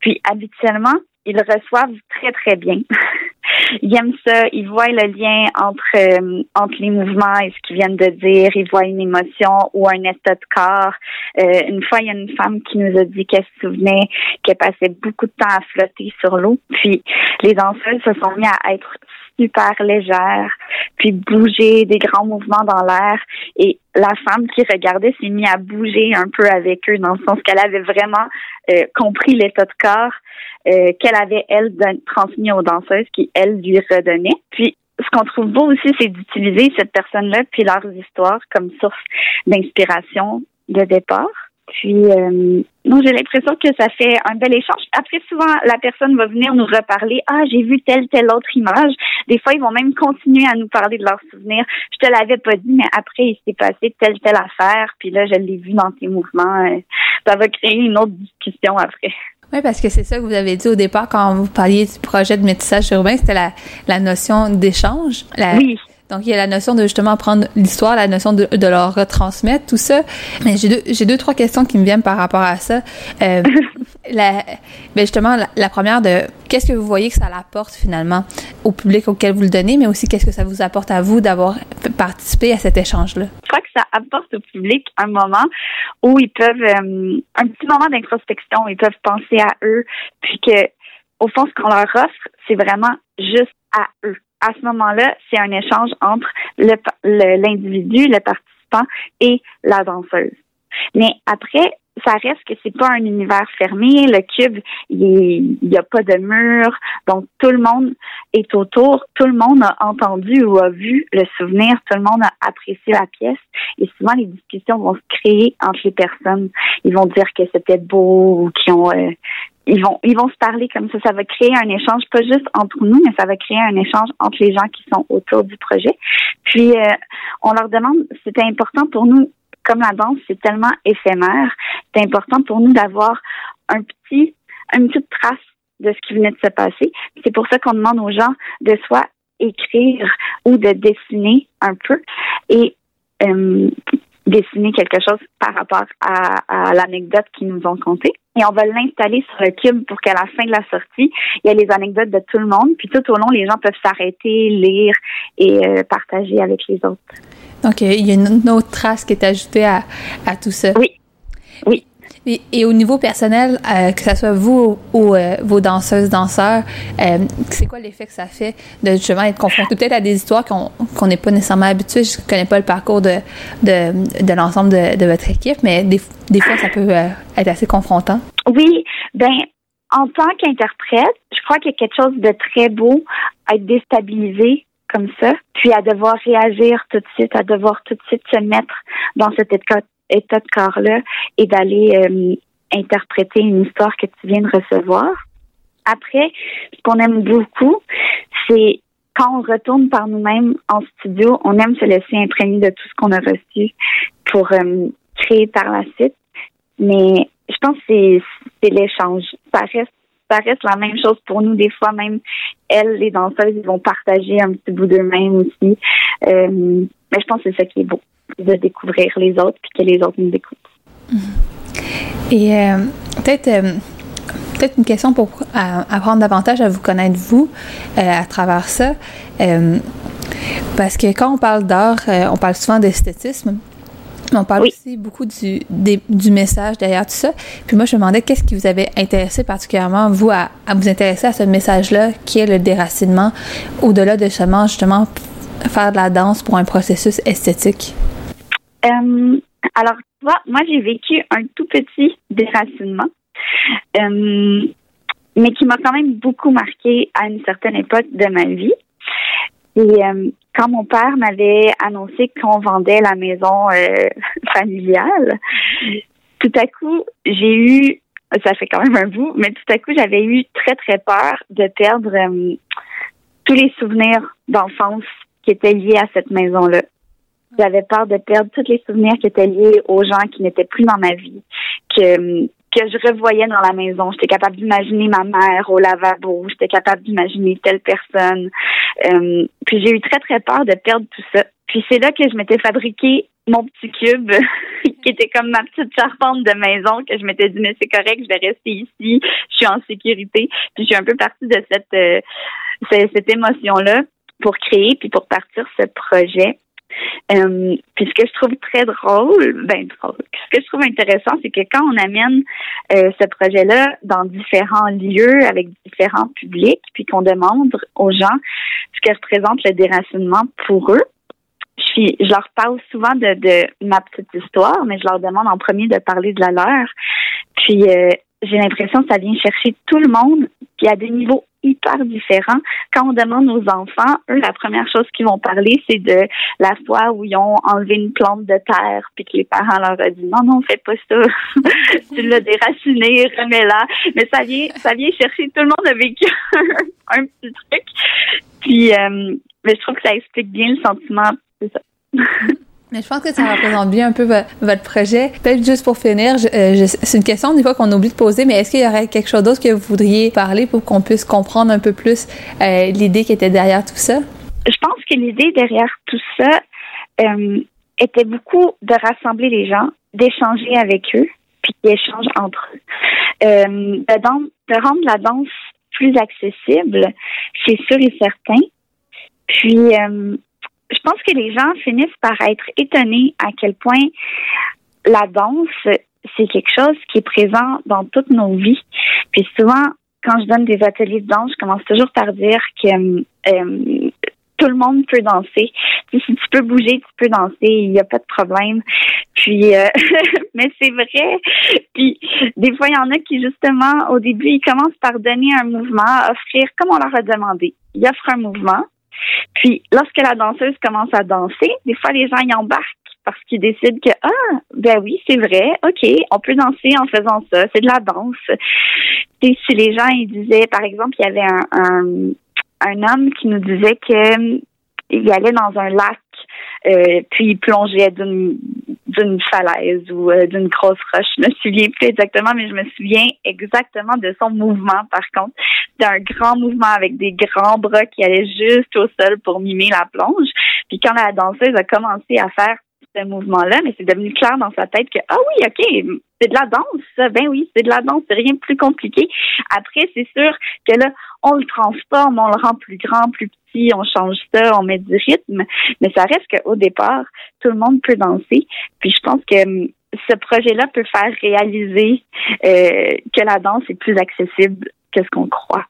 Puis, habituellement, ils reçoivent très, très bien. ils aiment ça. Ils voient le lien entre, euh, entre les mouvements et ce qu'ils viennent de dire. Ils voient une émotion ou un état de corps. Euh, une fois, il y a une femme qui nous a dit qu'elle se souvenait qu'elle passait beaucoup de temps à flotter sur l'eau. Puis, les danseuses se sont mis à être super légères, puis bouger des grands mouvements dans l'air. Et la femme qui regardait s'est mise à bouger un peu avec eux, dans le sens qu'elle avait vraiment euh, compris l'état de corps euh, qu'elle avait, elle, transmis aux danseuses, qui, elle, lui redonnait. Puis, ce qu'on trouve beau aussi, c'est d'utiliser cette personne-là, puis leurs histoires comme source d'inspiration de départ. Puis, euh, non, j'ai l'impression que ça fait un bel échange. Après, souvent, la personne va venir nous reparler. Ah, j'ai vu telle, telle autre image. Des fois, ils vont même continuer à nous parler de leurs souvenirs. Je te l'avais pas dit, mais après, il s'est passé telle, telle affaire. Puis là, je l'ai vu dans tes mouvements. Euh, Ça va créer une autre discussion après. Oui, parce que c'est ça que vous avez dit au départ quand vous parliez du projet de métissage urbain, c'était la, la notion d'échange. La- Oui. Donc, il y a la notion de justement prendre l'histoire, la notion de, de leur retransmettre, tout ça. Mais j'ai deux, j'ai deux, trois questions qui me viennent par rapport à ça. Euh, la, ben justement, la, la première de qu'est-ce que vous voyez que ça apporte finalement au public auquel vous le donnez, mais aussi qu'est-ce que ça vous apporte à vous d'avoir participé à cet échange-là? Je crois que ça apporte au public un moment où ils peuvent, euh, un petit moment d'introspection, ils peuvent penser à eux, puis que, au fond, ce qu'on leur offre, c'est vraiment juste à eux. À ce moment-là, c'est un échange entre pa- le- l'individu, le, participant et la danseuse. Mais après, ça reste que c'est pas un univers fermé. Le cube, il n'y a pas de mur. Donc, tout le monde est autour. Tout le monde a entendu ou a vu le souvenir. Tout le monde a apprécié la pièce. Et souvent, les discussions vont se créer entre les personnes. Ils vont dire que c'était beau ou qu'ils ont... euh, ils vont ils vont se parler comme ça. Ça va créer un échange, pas juste entre nous, mais ça va créer un échange entre les gens qui sont autour du projet. Puis, euh, on leur demande, c'était important pour nous comme la danse, c'est tellement éphémère, c'est important pour nous d'avoir un petit, une petite trace de ce qui venait de se passer. C'est pour ça qu'on demande aux gens de soit écrire ou de dessiner un peu. Et euh, dessiner quelque chose par rapport à, à l'anecdote qu'ils nous ont contée. Et on va l'installer sur le cube pour qu'à la fin de la sortie, il y ait les anecdotes de tout le monde. Puis tout au long, les gens peuvent s'arrêter, lire et euh, partager avec les autres. Donc, il y a une autre trace qui est ajoutée à, à tout ça. Oui. Oui. Et, au niveau personnel, euh, que ce soit vous ou euh, vos danseuses, danseurs, euh, c'est quoi l'effet que ça fait de justement être confronté peut-être à des histoires qu'on n'est pas nécessairement habitué? Je connais pas le parcours de, de, de l'ensemble de, de votre équipe, mais des, des fois, ça peut être assez confrontant. Oui, ben en tant qu'interprète, je crois qu'il y a quelque chose de très beau à être déstabilisé comme ça, puis à devoir réagir tout de suite, à devoir tout de suite se mettre dans cet état, état de corps-là et d'aller euh, interpréter une histoire que tu viens de recevoir. Après, ce qu'on aime beaucoup, c'est quand on retourne par nous-mêmes en studio, on aime se laisser imprégner de tout ce qu'on a reçu pour euh, créer par la suite. Mais je pense que c'est, l'échange. Ça reste, ça reste la même chose pour nous. Des fois, même elles, les danseuses, ils vont partager un petit bout d'eux-mêmes aussi. Euh, mais je pense que c'est ça qui est beau, de découvrir les autres puis que les autres nous découvrent. Et euh, peut-être euh, peut-être une question pour apprendre davantage à vous connaître vous euh, à travers ça. Parce que quand on parle d'art, on parle souvent d'esthétisme. Mais on parle aussi beaucoup du, des- du message derrière tout ça. Puis moi, je me demandais qu'est-ce qui vous avait intéressé particulièrement, vous, à, à vous intéresser à ce message-là, qui est le déracinement, au-delà de seulement, justement, faire de la danse pour un processus esthétique? Euh, alors, moi, j'ai vécu un tout petit déracinement, euh, mais qui m'a quand même beaucoup marqué à une certaine époque de ma vie. Et euh, quand mon père m'avait annoncé qu'on vendait la maison familiale, tout à coup, j'ai eu, ça fait quand même un bout, mais tout à coup, j'avais eu très, très peur de perdre tous les souvenirs d'enfance qui étaient liés à cette maison-là. J'avais peur de perdre tous les souvenirs qui étaient liés aux gens qui n'étaient plus dans ma vie, que que je revoyais dans la maison. J'étais capable d'imaginer ma mère au lavabo, j'étais capable d'imaginer telle personne. Euh, puis j'ai eu très très peur de perdre tout ça. Puis c'est là que je m'étais fabriqué mon petit cube qui était comme ma petite charpente de maison que je m'étais dit mais c'est correct, je vais rester ici, je suis en sécurité. Puis je suis un peu partie de cette euh, cette, cette émotion-là pour créer puis pour partir ce projet. Euh, puis ce que je trouve très drôle, ben drôle, ce que je trouve intéressant, c'est que quand on amène euh, ce projet-là dans différents lieux avec différents publics, puis qu'on demande aux gens ce que représente le déracinement pour eux, je, suis, je leur parle souvent de, de ma petite histoire, mais je leur demande en premier de parler de la leur. Puis euh, j'ai l'impression que ça vient chercher tout le monde, puis à des niveaux hyper différents. Quand on demande aux enfants, eux, la première chose qu'ils vont parler, c'est de la fois où ils ont enlevé une plante de terre, puis que les parents leur ont dit non, non, fais pas ça. tu l'as déraciné, remets-la. Mais ça vient, ça vient chercher tout le monde a vécu un petit truc. Puis, euh, mais je trouve que ça explique bien le sentiment. C'est ça. Mais je pense que ça représente bien un peu vo- votre projet. Peut-être juste pour finir, euh, c'est une question des fois qu'on oublie de poser, mais est-ce qu'il y aurait quelque chose d'autre que vous voudriez parler pour qu'on puisse comprendre un peu plus euh, l'idée qui était derrière tout ça? Je pense que l'idée derrière tout ça euh, était beaucoup de rassembler les gens, d'échanger avec eux, puis d'échanger entre eux. De, dan- de rendre la danse plus accessible, c'est sûr et certain. Puis, je pense que les gens finissent par être étonnés à quel point la danse, c'est quelque chose qui est présent dans toutes nos vies. Puis souvent, quand je donne des ateliers de danse, je commence toujours par dire que euh, tout le monde peut danser. Si tu peux bouger, tu peux danser, il n'y a pas de problème. Puis, euh, mais c'est vrai. Puis, des fois, il y en a qui, justement, au début, ils commencent par donner un mouvement, offrir, comme on leur a demandé. Ils offrent un mouvement. Puis, lorsque la danseuse commence à danser, des fois, les gens y embarquent parce qu'ils décident que, ah, ben oui, c'est vrai, OK, on peut danser en faisant ça, c'est de la danse. Et si les gens, disaient, par exemple, il y avait un, homme qui nous disait que il allait dans un lac, euh, puis il plongeait d'une d'une falaise ou euh, d'une grosse roche. Je me souviens plus exactement, mais je me souviens exactement de son mouvement, par contre. C'était un grand mouvement avec des grands bras qui allaient juste au sol pour mimer la plonge. Puis quand la danseuse a commencé à faire ce mouvement-là, mais c'est devenu clair dans sa tête que, ah oui, OK, c'est de la danse, ça. Ben oui, c'est de la danse, c'est rien de plus compliqué. Après, c'est sûr que là, on le transforme, on le rend plus grand, plus petit, on change ça, on met du rythme, mais ça reste qu'au départ, tout le monde peut danser. Puis je pense que hum, ce projet-là peut faire réaliser euh, que la danse est plus accessible que ce qu'on croit,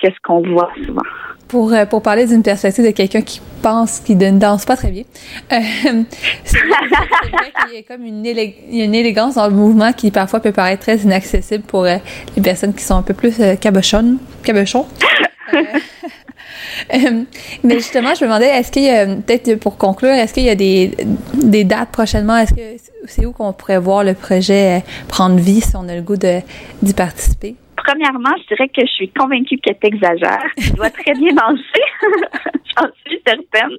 que ce qu'on voit souvent. Pour, euh, pour parler d'une perspective de quelqu'un qui pense qu'il ne danse pas très bien, euh, c'est vrai qu'il y a comme une, élégance dans le mouvement qui parfois peut paraître très inaccessible pour euh, les personnes qui sont un peu plus euh, cabochonnes, cabochons. Euh, mais justement, je me demandais, est-ce qu'il y a, peut-être pour conclure, est-ce qu'il y a des, des dates prochainement? Est-ce que c'est où qu'on pourrait voir le projet prendre vie si on a le goût d'y participer? Premièrement, je dirais que je suis convaincue que tu exagères. Tu dois très bien danser. J'en suis certaine.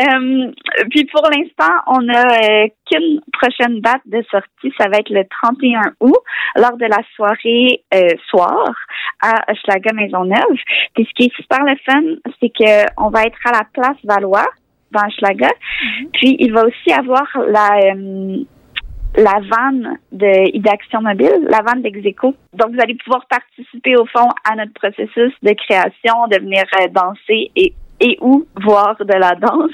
Euh, puis pour l'instant, on a euh, qu'une prochaine date de sortie. Ça va être le 31 août, lors de la soirée euh, soir à Hochelaga Maisonneuve. Puis ce qui est super le fun, c'est que on va être à la place Valois dans Hochelaga. Puis il va aussi avoir la euh, la vanne de d'Action Mobile, la vanne d'Execo. Donc, vous allez pouvoir participer au fond à notre processus de création, de venir euh, danser et et ou voir de la danse.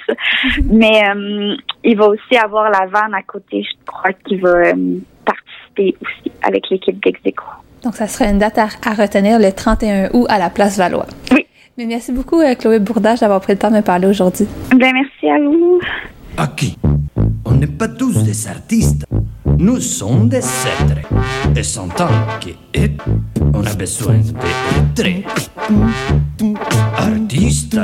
Mais euh, il va aussi avoir la vanne à côté, je crois, qui va euh, participer aussi avec l'équipe d'Execo. Donc, ça serait une date à, à retenir le 31 août à la place Valois. Oui. Mais merci beaucoup, Chloé Bourdage, d'avoir pris le temps de me parler aujourd'hui. Ben, merci à vous. Aquí, on n'est pas tous des artistes. Nous sommes des êtres. Et en tant qu'être, on a besoin d'être artiste.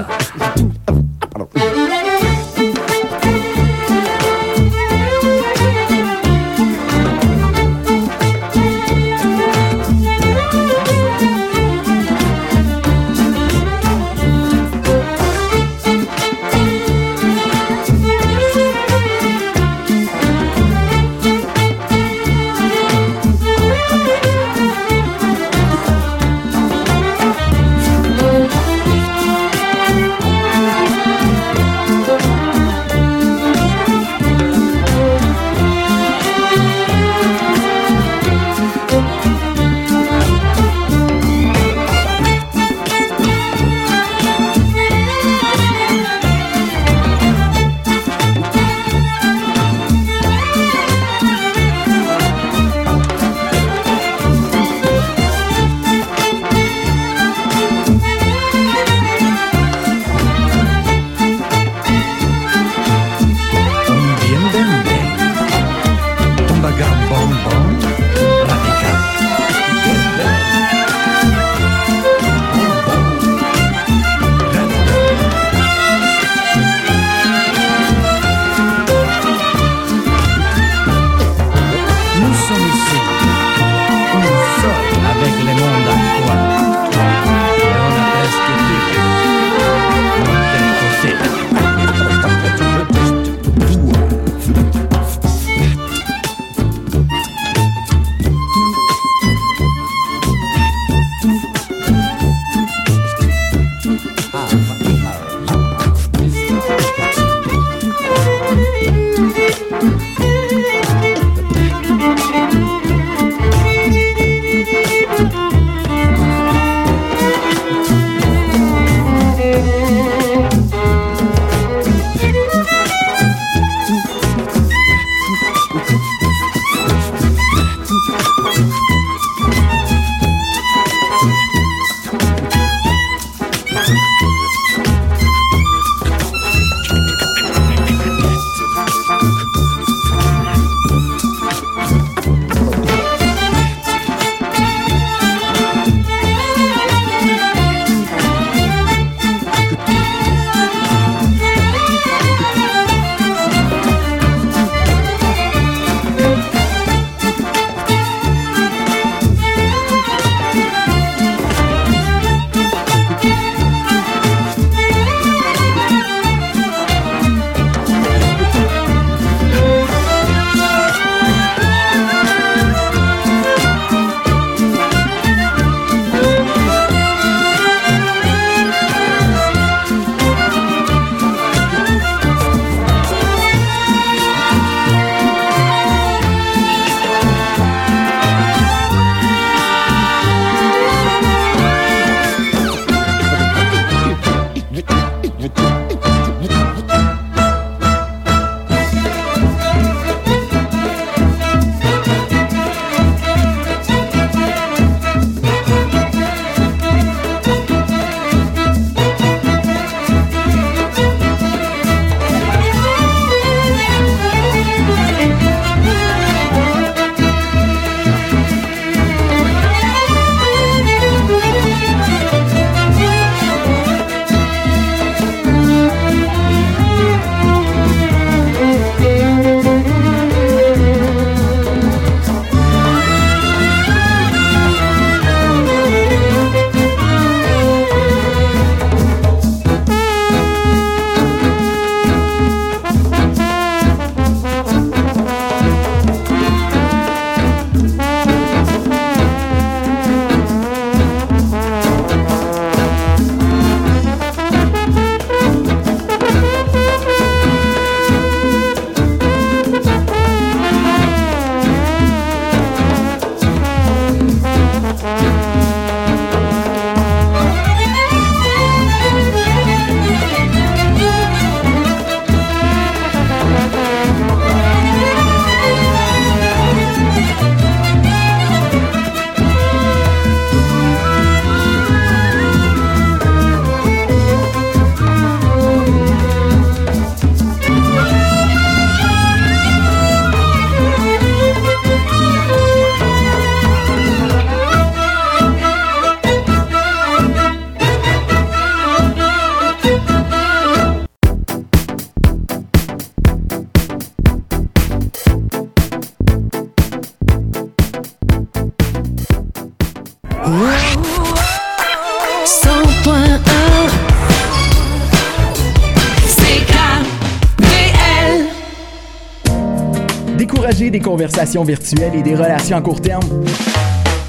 Conversations virtuelles et des relations à court terme?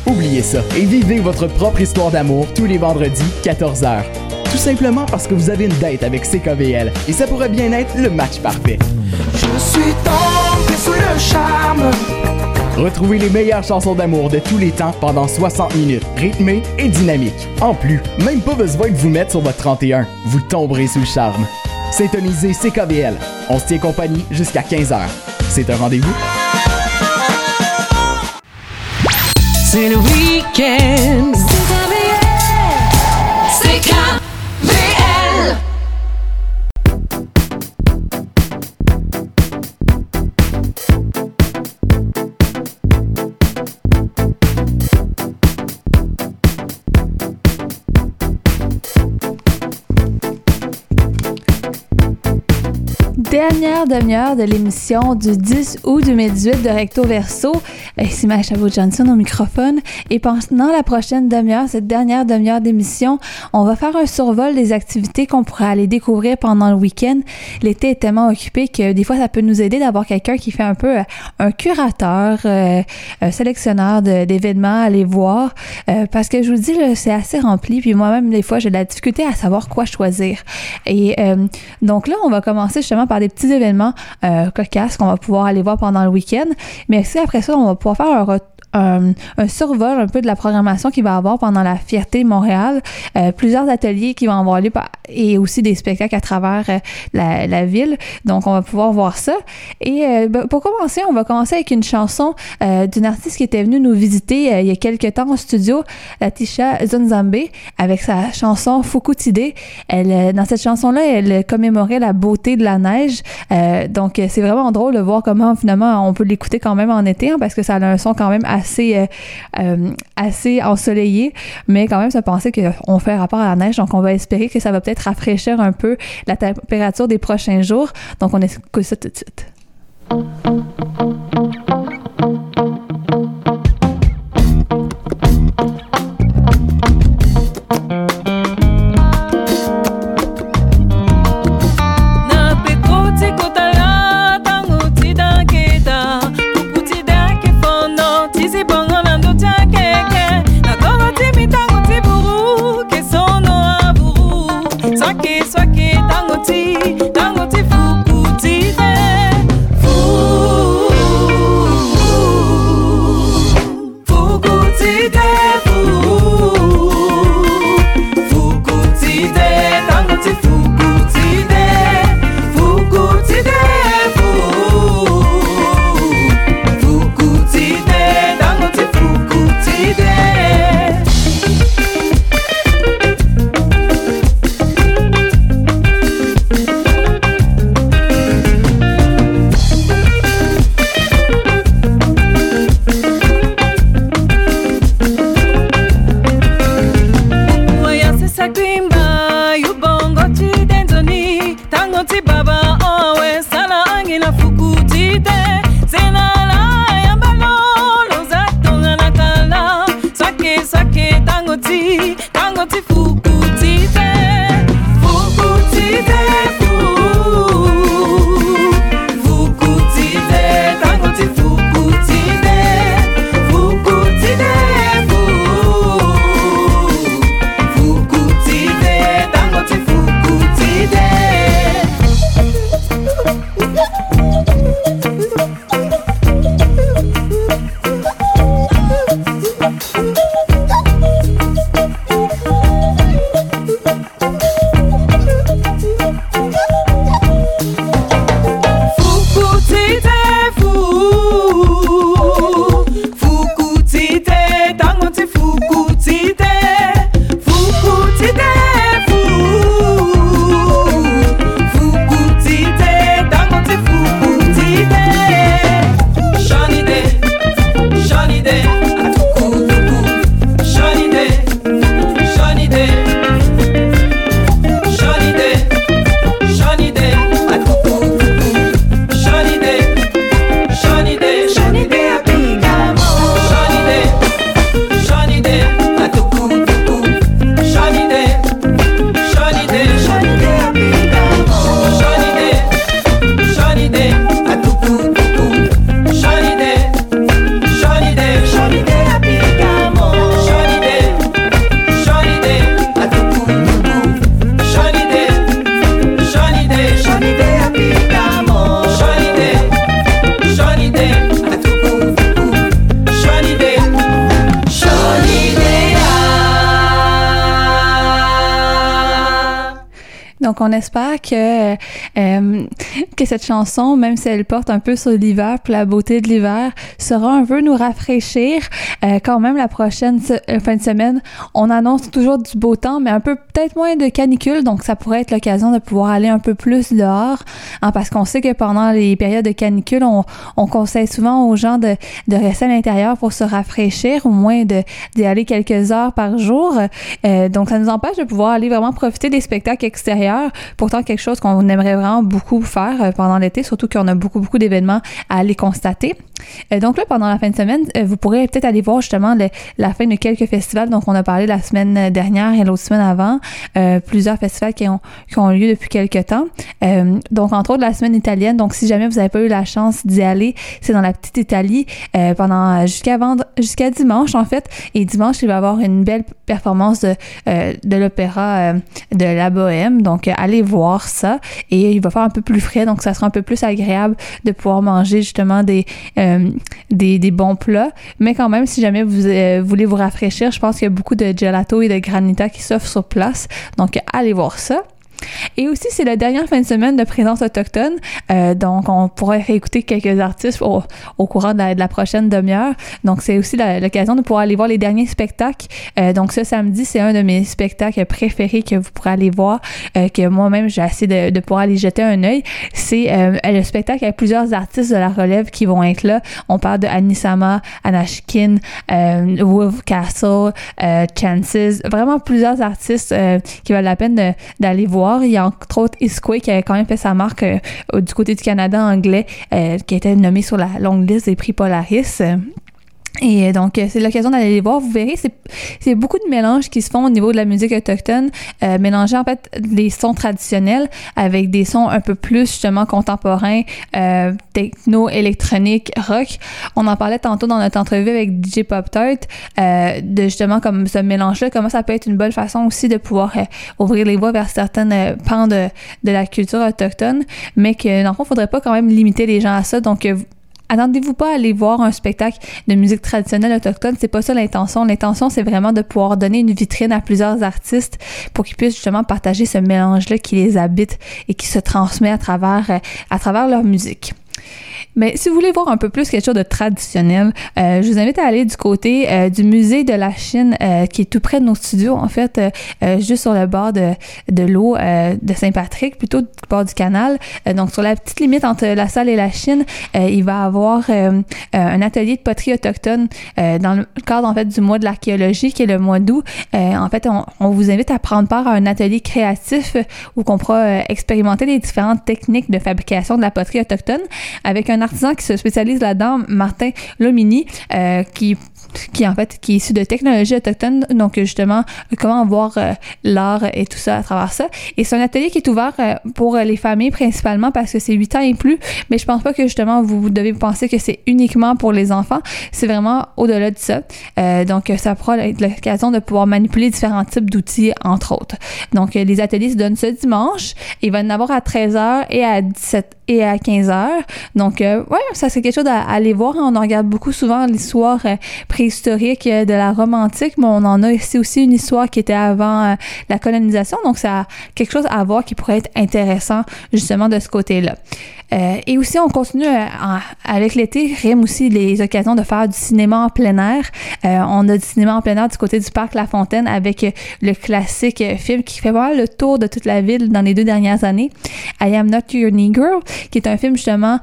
Oubliez ça et vivez votre propre histoire d'amour tous les vendredis, 14h. Tout simplement parce que vous avez une date avec CKVL et ça pourrait bien être le match parfait. Je suis tombé sous le charme. Retrouvez les meilleures chansons d'amour de tous les temps pendant 60 minutes, rythmées et dynamiques. En plus, même pas besoin de vous mettre sur votre 31, vous tomberez sous le charme. Syntonisez CKVL. On se tient compagnie jusqu'à 15h. C'est un rendez-vous? C'est le week-end. Dernière demi-heure de l'émission du 10 août 2018 de Recto Verso. Ici Maëlle Chabot-Johnson au microphone. Et pendant la prochaine demi-heure, cette dernière demi-heure d'émission, on va faire un survol des activités qu'on pourrait aller découvrir pendant le week-end. L'été est tellement occupé que des fois, ça peut nous aider d'avoir quelqu'un qui fait un peu euh, un curateur, euh, un sélectionneur d'événements à aller voir. Euh, parce que je vous dis, c'est assez rempli. Puis moi-même, des fois, j'ai de la difficulté à savoir quoi choisir. Et euh, donc là, on va commencer justement par des petits événements euh, cocasses qu'on va pouvoir aller voir pendant le week-end. Mais après ça, on va pouvoir faire un ret- un, un survol un peu de la programmation qu'il va avoir pendant la Fierté Montréal. Euh, plusieurs ateliers qui vont avoir lieu et aussi des spectacles à travers euh, la, ville. Donc, on va pouvoir voir ça. Et euh, ben, pour commencer, on va commencer avec une chanson euh, d'une artiste qui était venue nous visiter euh, il y a quelques temps au studio, Latisha Zunzambe, avec sa chanson Fukutide. Elle, euh, dans cette chanson-là, elle commémorait la beauté de la neige. Euh, donc, euh, c'est vraiment drôle de voir comment finalement on peut l'écouter quand même en été, hein, parce que ça a un son quand même assez, euh, euh, assez ensoleillé, mais quand même, ça penser qu'on fait rapport à la neige. Donc, on va espérer que ça va peut-être rafraîchir un peu la température des prochains jours. Donc, on écoute ça tout de suite. 那我记当我记复古记的， Cette chanson, même si elle porte un peu sur l'hiver, pour la beauté de l'hiver, sera un peu nous rafraîchir. Euh, quand même, la prochaine euh, fin de semaine, on annonce toujours du beau temps, mais un peu peut-être moins de canicule. Donc, ça pourrait être l'occasion de pouvoir aller un peu plus dehors, hein, parce qu'on sait que pendant les périodes de canicule, on, on conseille souvent aux gens de, de rester à l'intérieur pour se rafraîchir, au moins d'y aller quelques heures par jour. Euh, donc, ça nous empêche de pouvoir aller vraiment profiter des spectacles extérieurs. Pourtant, quelque chose qu'on aimerait vraiment beaucoup faire euh, pendant l'été, surtout qu'on a beaucoup, beaucoup d'événements à aller constater. Euh, donc là, pendant la fin de semaine, vous pourrez peut-être aller voir justement la fin de quelques festivals. Donc, on a parlé la semaine dernière et l'autre semaine avant, plusieurs festivals qui ont, qui ont lieu depuis quelques temps. Donc, entre autres, la semaine italienne. Donc, si jamais vous n'avez pas eu la chance d'y aller, c'est dans la petite Italie euh, pendant jusqu'à vendre jusqu'à dimanche en fait. Et dimanche, il va y avoir une belle performance de, euh, de l'opéra euh, de la Bohème. Donc, euh, allez voir ça. Et il va faire un peu plus frais, donc ça sera un peu plus agréable de pouvoir manger justement des, euh, des, des bons plats. Mais quand même, si jamais vous euh, voulez vous rafraîchir, je pense qu'il y a beaucoup de gelato et de granita qui s'offrent sur place. Donc, allez voir ça. Et aussi, c'est la dernière fin de semaine de présence autochtone. Euh, donc, on pourrait réécouter quelques artistes au, courant de la, prochaine demi-heure. Donc, c'est aussi l'occasion de pouvoir aller voir les derniers spectacles. Euh, donc, ce samedi, c'est un de mes spectacles préférés que vous pourrez aller voir, euh, que moi-même, j'ai essayé de, de pouvoir aller jeter un œil. C'est le spectacle avec plusieurs artistes de la relève qui vont être là. On parle de Anisama, Anashkin, Wolf Castle, Chances. Vraiment plusieurs artistes qui valent la peine d'aller voir. Il y a entre autres Isquay qui a quand même fait sa marque euh, du côté du Canada anglais, euh, qui été nommé sur la longue liste des prix Polaris. Et euh, donc, euh, c'est l'occasion d'aller les voir. Vous verrez, c'est, beaucoup de mélanges qui se font au niveau de la musique autochtone, euh, mélanger en fait les sons traditionnels avec des sons un peu plus justement contemporains, euh, techno, électronique, rock. On en parlait tantôt dans notre entrevue avec DJ Pop Tart, euh, de justement comme ce mélange-là, comment ça peut être une bonne façon aussi de pouvoir euh, ouvrir les voies vers certaines pans de, de la culture autochtone, mais que dans le fond, faudrait pas quand même limiter les gens à ça. Donc, Attendez-vous pas à aller voir un spectacle de musique traditionnelle autochtone, c'est pas ça l'intention. L'intention, c'est vraiment de pouvoir donner une vitrine à plusieurs artistes pour qu'ils puissent justement partager ce mélange-là qui les habite et qui se transmet à travers, euh, à travers leur musique. Mais si vous voulez voir un peu plus quelque chose de traditionnel, euh, je vous invite à aller du côté euh, du musée de la Chine euh, qui est tout près de nos studios, en fait, juste sur le bord de, de l'eau de Saint-Patrick, plutôt du bord du canal. Donc sur la petite limite entre la salle et la Chine, il va avoir euh, euh, un atelier de poterie autochtone dans le cadre en fait du mois de l'archéologie qui est le mois d'août. En fait, on, on vous invite à prendre part à un atelier créatif où qu'on pourra expérimenter les différentes techniques de fabrication de la poterie autochtone avec un artisan qui se spécialise là-dedans, Martin Lomini, euh, qui qui en fait qui est issu de technologie autochtone donc justement comment voir euh, l'art et tout ça à travers ça. Et c'est un atelier qui est ouvert euh, pour les familles principalement parce que c'est 8 ans et plus. Mais je pense pas que justement vous devez penser que c'est uniquement pour les enfants. C'est vraiment au-delà de ça. Euh, donc ça pourra être l'occasion de pouvoir manipuler différents types d'outils entre autres. Donc les ateliers se donnent ce dimanche. Il va en avoir à 13h et à 17 et à 15h donc ouais ça c'est quelque chose à, aller voir. On en regarde beaucoup souvent l'histoire euh, préhistorique euh, de la Rome antique, mais on en a ici aussi une histoire qui était avant euh, la colonisation, donc ça a quelque chose à voir qui pourrait être intéressant justement de ce côté-là. Euh, et aussi, on continue avec l'été, rime aussi les occasions de faire du cinéma en plein air. On a du cinéma en plein air du côté du parc La Fontaine avec le classique film qui fait vraiment le tour de toute la ville dans les deux dernières années, I Am Not Your Negro, qui est un film justement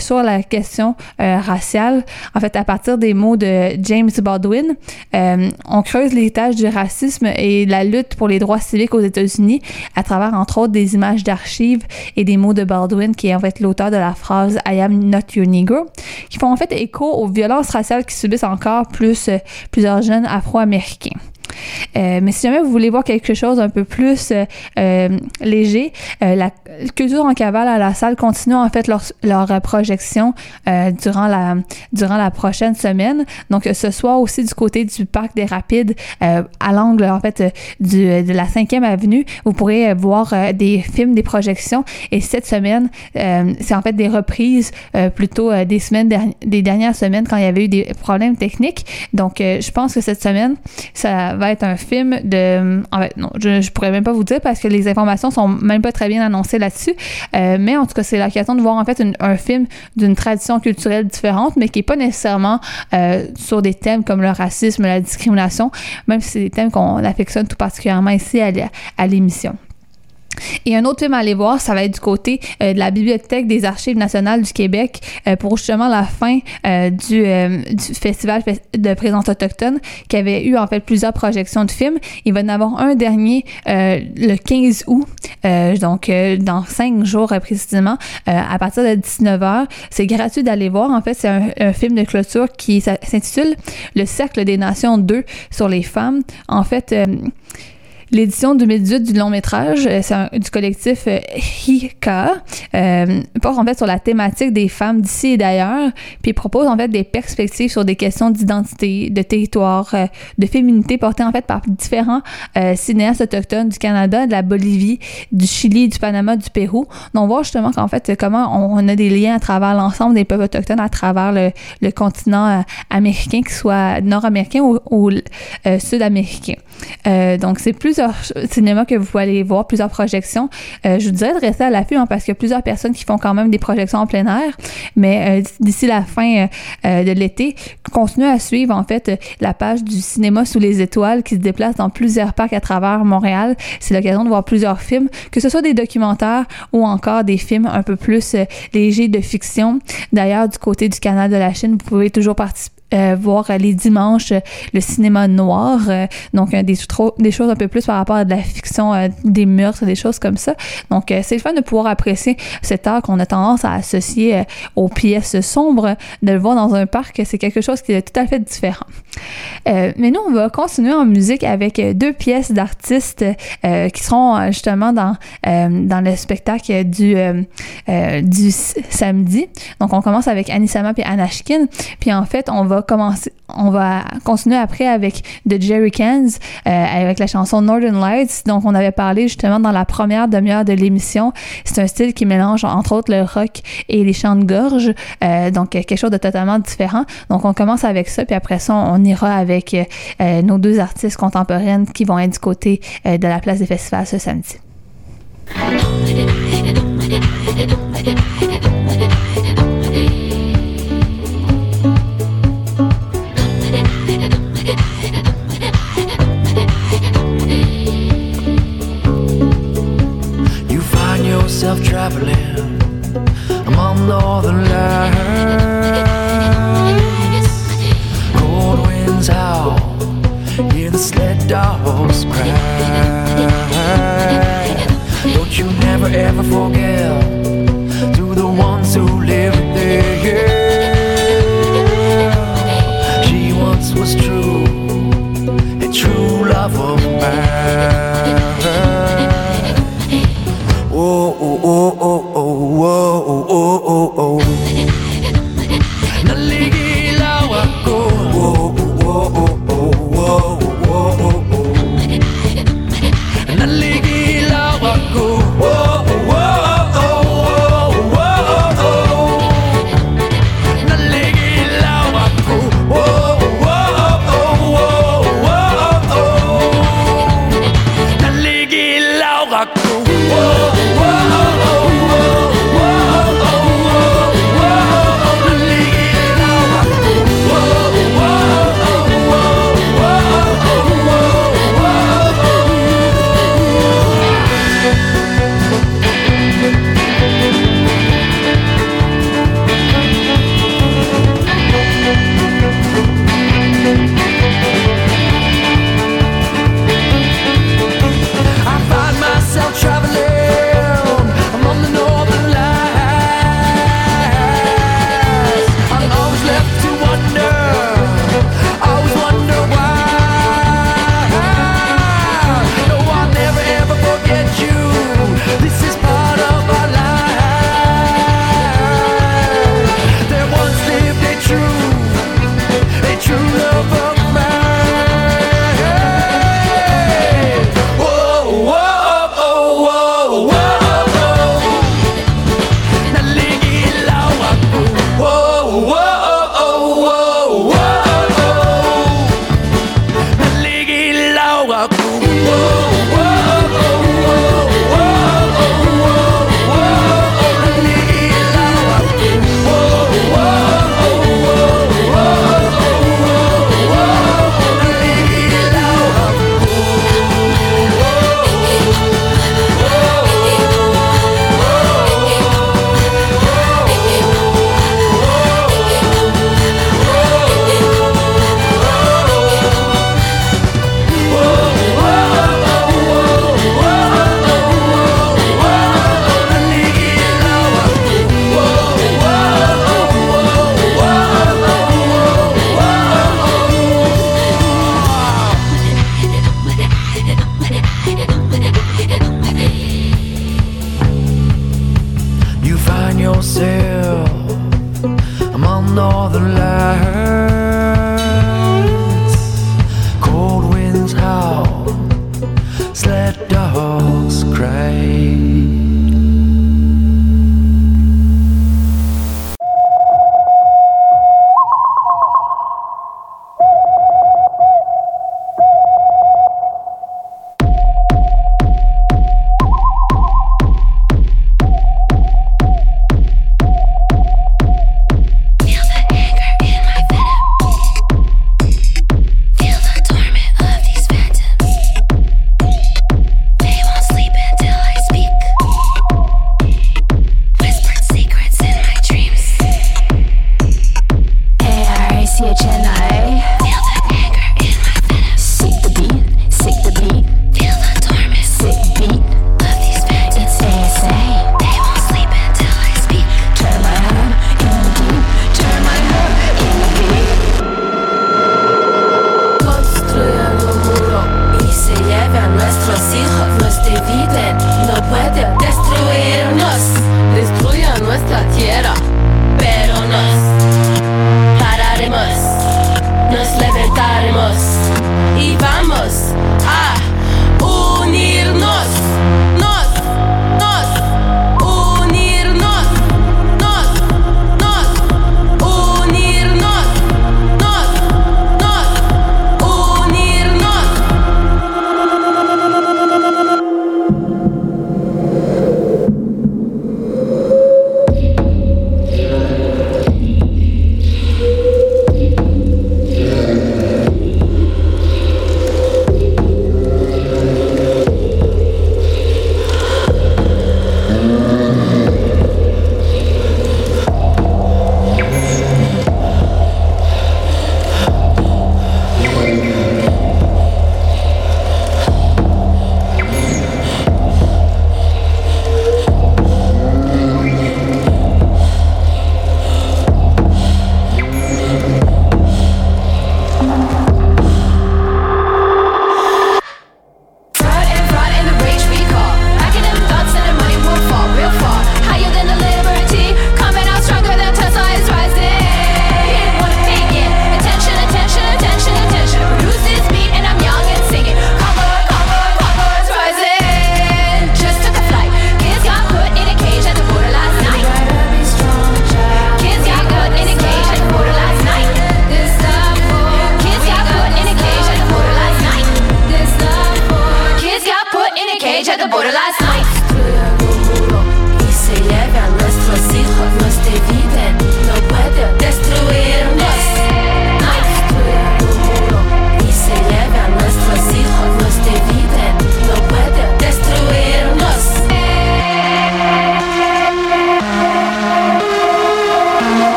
sur la question raciale, en fait à partir des mots de James Baldwin. Euh, on creuse l'héritage du racisme et la lutte pour les droits civiques aux États-Unis à travers entre autres des images d'archives et des mots de Baldwin qui est en fait l'auteur de la phrase I am not your negro qui font en fait écho aux violences raciales qui subissent encore plus euh, plusieurs jeunes afro-américains. Euh, mais si jamais vous voulez voir quelque chose un peu plus euh, euh, léger, euh, la culture en cavale à la salle continue en fait leur, leur projection durant la durant la prochaine semaine. Donc ce soir aussi du côté du parc des Rapides, à l'angle en fait du, de la 5e avenue, vous pourrez voir des films, des projections. Et cette semaine, c'est en fait des reprises plutôt des semaines des dernières semaines quand il y avait eu des problèmes techniques. Donc je pense que cette semaine, ça va être un film de. En fait, non, je, je pourrais même pas vous dire parce que les informations sont même pas très bien annoncées là-dessus. Euh, mais en tout cas, c'est l'occasion de voir en fait un film d'une tradition culturelle différente, mais qui est pas nécessairement euh, sur des thèmes comme le racisme, la discrimination, même si c'est des thèmes qu'on affectionne tout particulièrement ici à l'émission. Et un autre film à aller voir, ça va être du côté euh, de la Bibliothèque des Archives nationales du Québec euh, pour justement la fin euh, du, festival fes- de présence autochtone qui avait eu en fait plusieurs projections de films. Il va y en avoir un dernier le 15 août, donc dans cinq jours précisément, à partir de 19h. C'est gratuit d'aller voir. En fait, c'est un, un film de clôture qui s'intitule Le Cercle des Nations 2 sur les femmes. En fait, L'édition 2018 du long métrage, euh, un- du collectif euh, Hika, euh, porte en fait sur la thématique des femmes d'ici et d'ailleurs, puis propose en fait des perspectives sur des questions d'identité, de territoire, de féminité portées en fait par différents cinéastes autochtones du Canada, de la Bolivie, du Chili, du Panama, du Pérou. Donc on voit justement qu'en fait comment on, a des liens à travers l'ensemble des peuples autochtones à travers le, continent américain, qu'il soit nord-américain ou, sud-américain. Donc, c'est plusieurs cinémas que vous pouvez aller voir, plusieurs projections. Euh, je vous dirais de rester à l'affût hein, parce qu'il y a plusieurs personnes qui font quand même des projections en plein air. Mais euh, d'ici la fin euh, de l'été, continuez à suivre en fait la page du cinéma sous les étoiles qui se déplace dans plusieurs parcs à travers Montréal. C'est l'occasion de voir plusieurs films, que ce soit des documentaires ou encore des films un peu plus légers de fiction. D'ailleurs, du côté du canal de la Chine, vous pouvez toujours participer euh, voir les dimanches euh, le cinéma noir, euh, donc des, choses un peu plus par rapport à de la fiction, des meurtres, des choses comme ça. Donc c'est le fun de pouvoir apprécier cet art qu'on a tendance à associer aux pièces sombres, de le voir dans un parc, c'est quelque chose qui est tout à fait différent. Mais nous, on va continuer en musique avec deux pièces d'artistes qui seront justement dans, dans le spectacle du, du samedi. Donc, on commence avec Anisama puis Anashkin. Puis en fait, on va on va continuer après avec The Jerry Cans, euh, avec la chanson Northern Lights. Donc, on avait parlé justement dans la première demi-heure de l'émission. C'est un style qui mélange entre autres le rock et les chants de gorge. Euh, donc, quelque chose de totalement différent. Donc, on commence avec ça, puis après ça, on ira avec euh, nos deux artistes contemporaines qui vont être du côté de la place des festivals ce samedi. Yourself traveling among northern lights. Cold winds howl, hear the sled dogs cry. Don't you never ever forget to the ones who live there. She once was true, a true love of mine.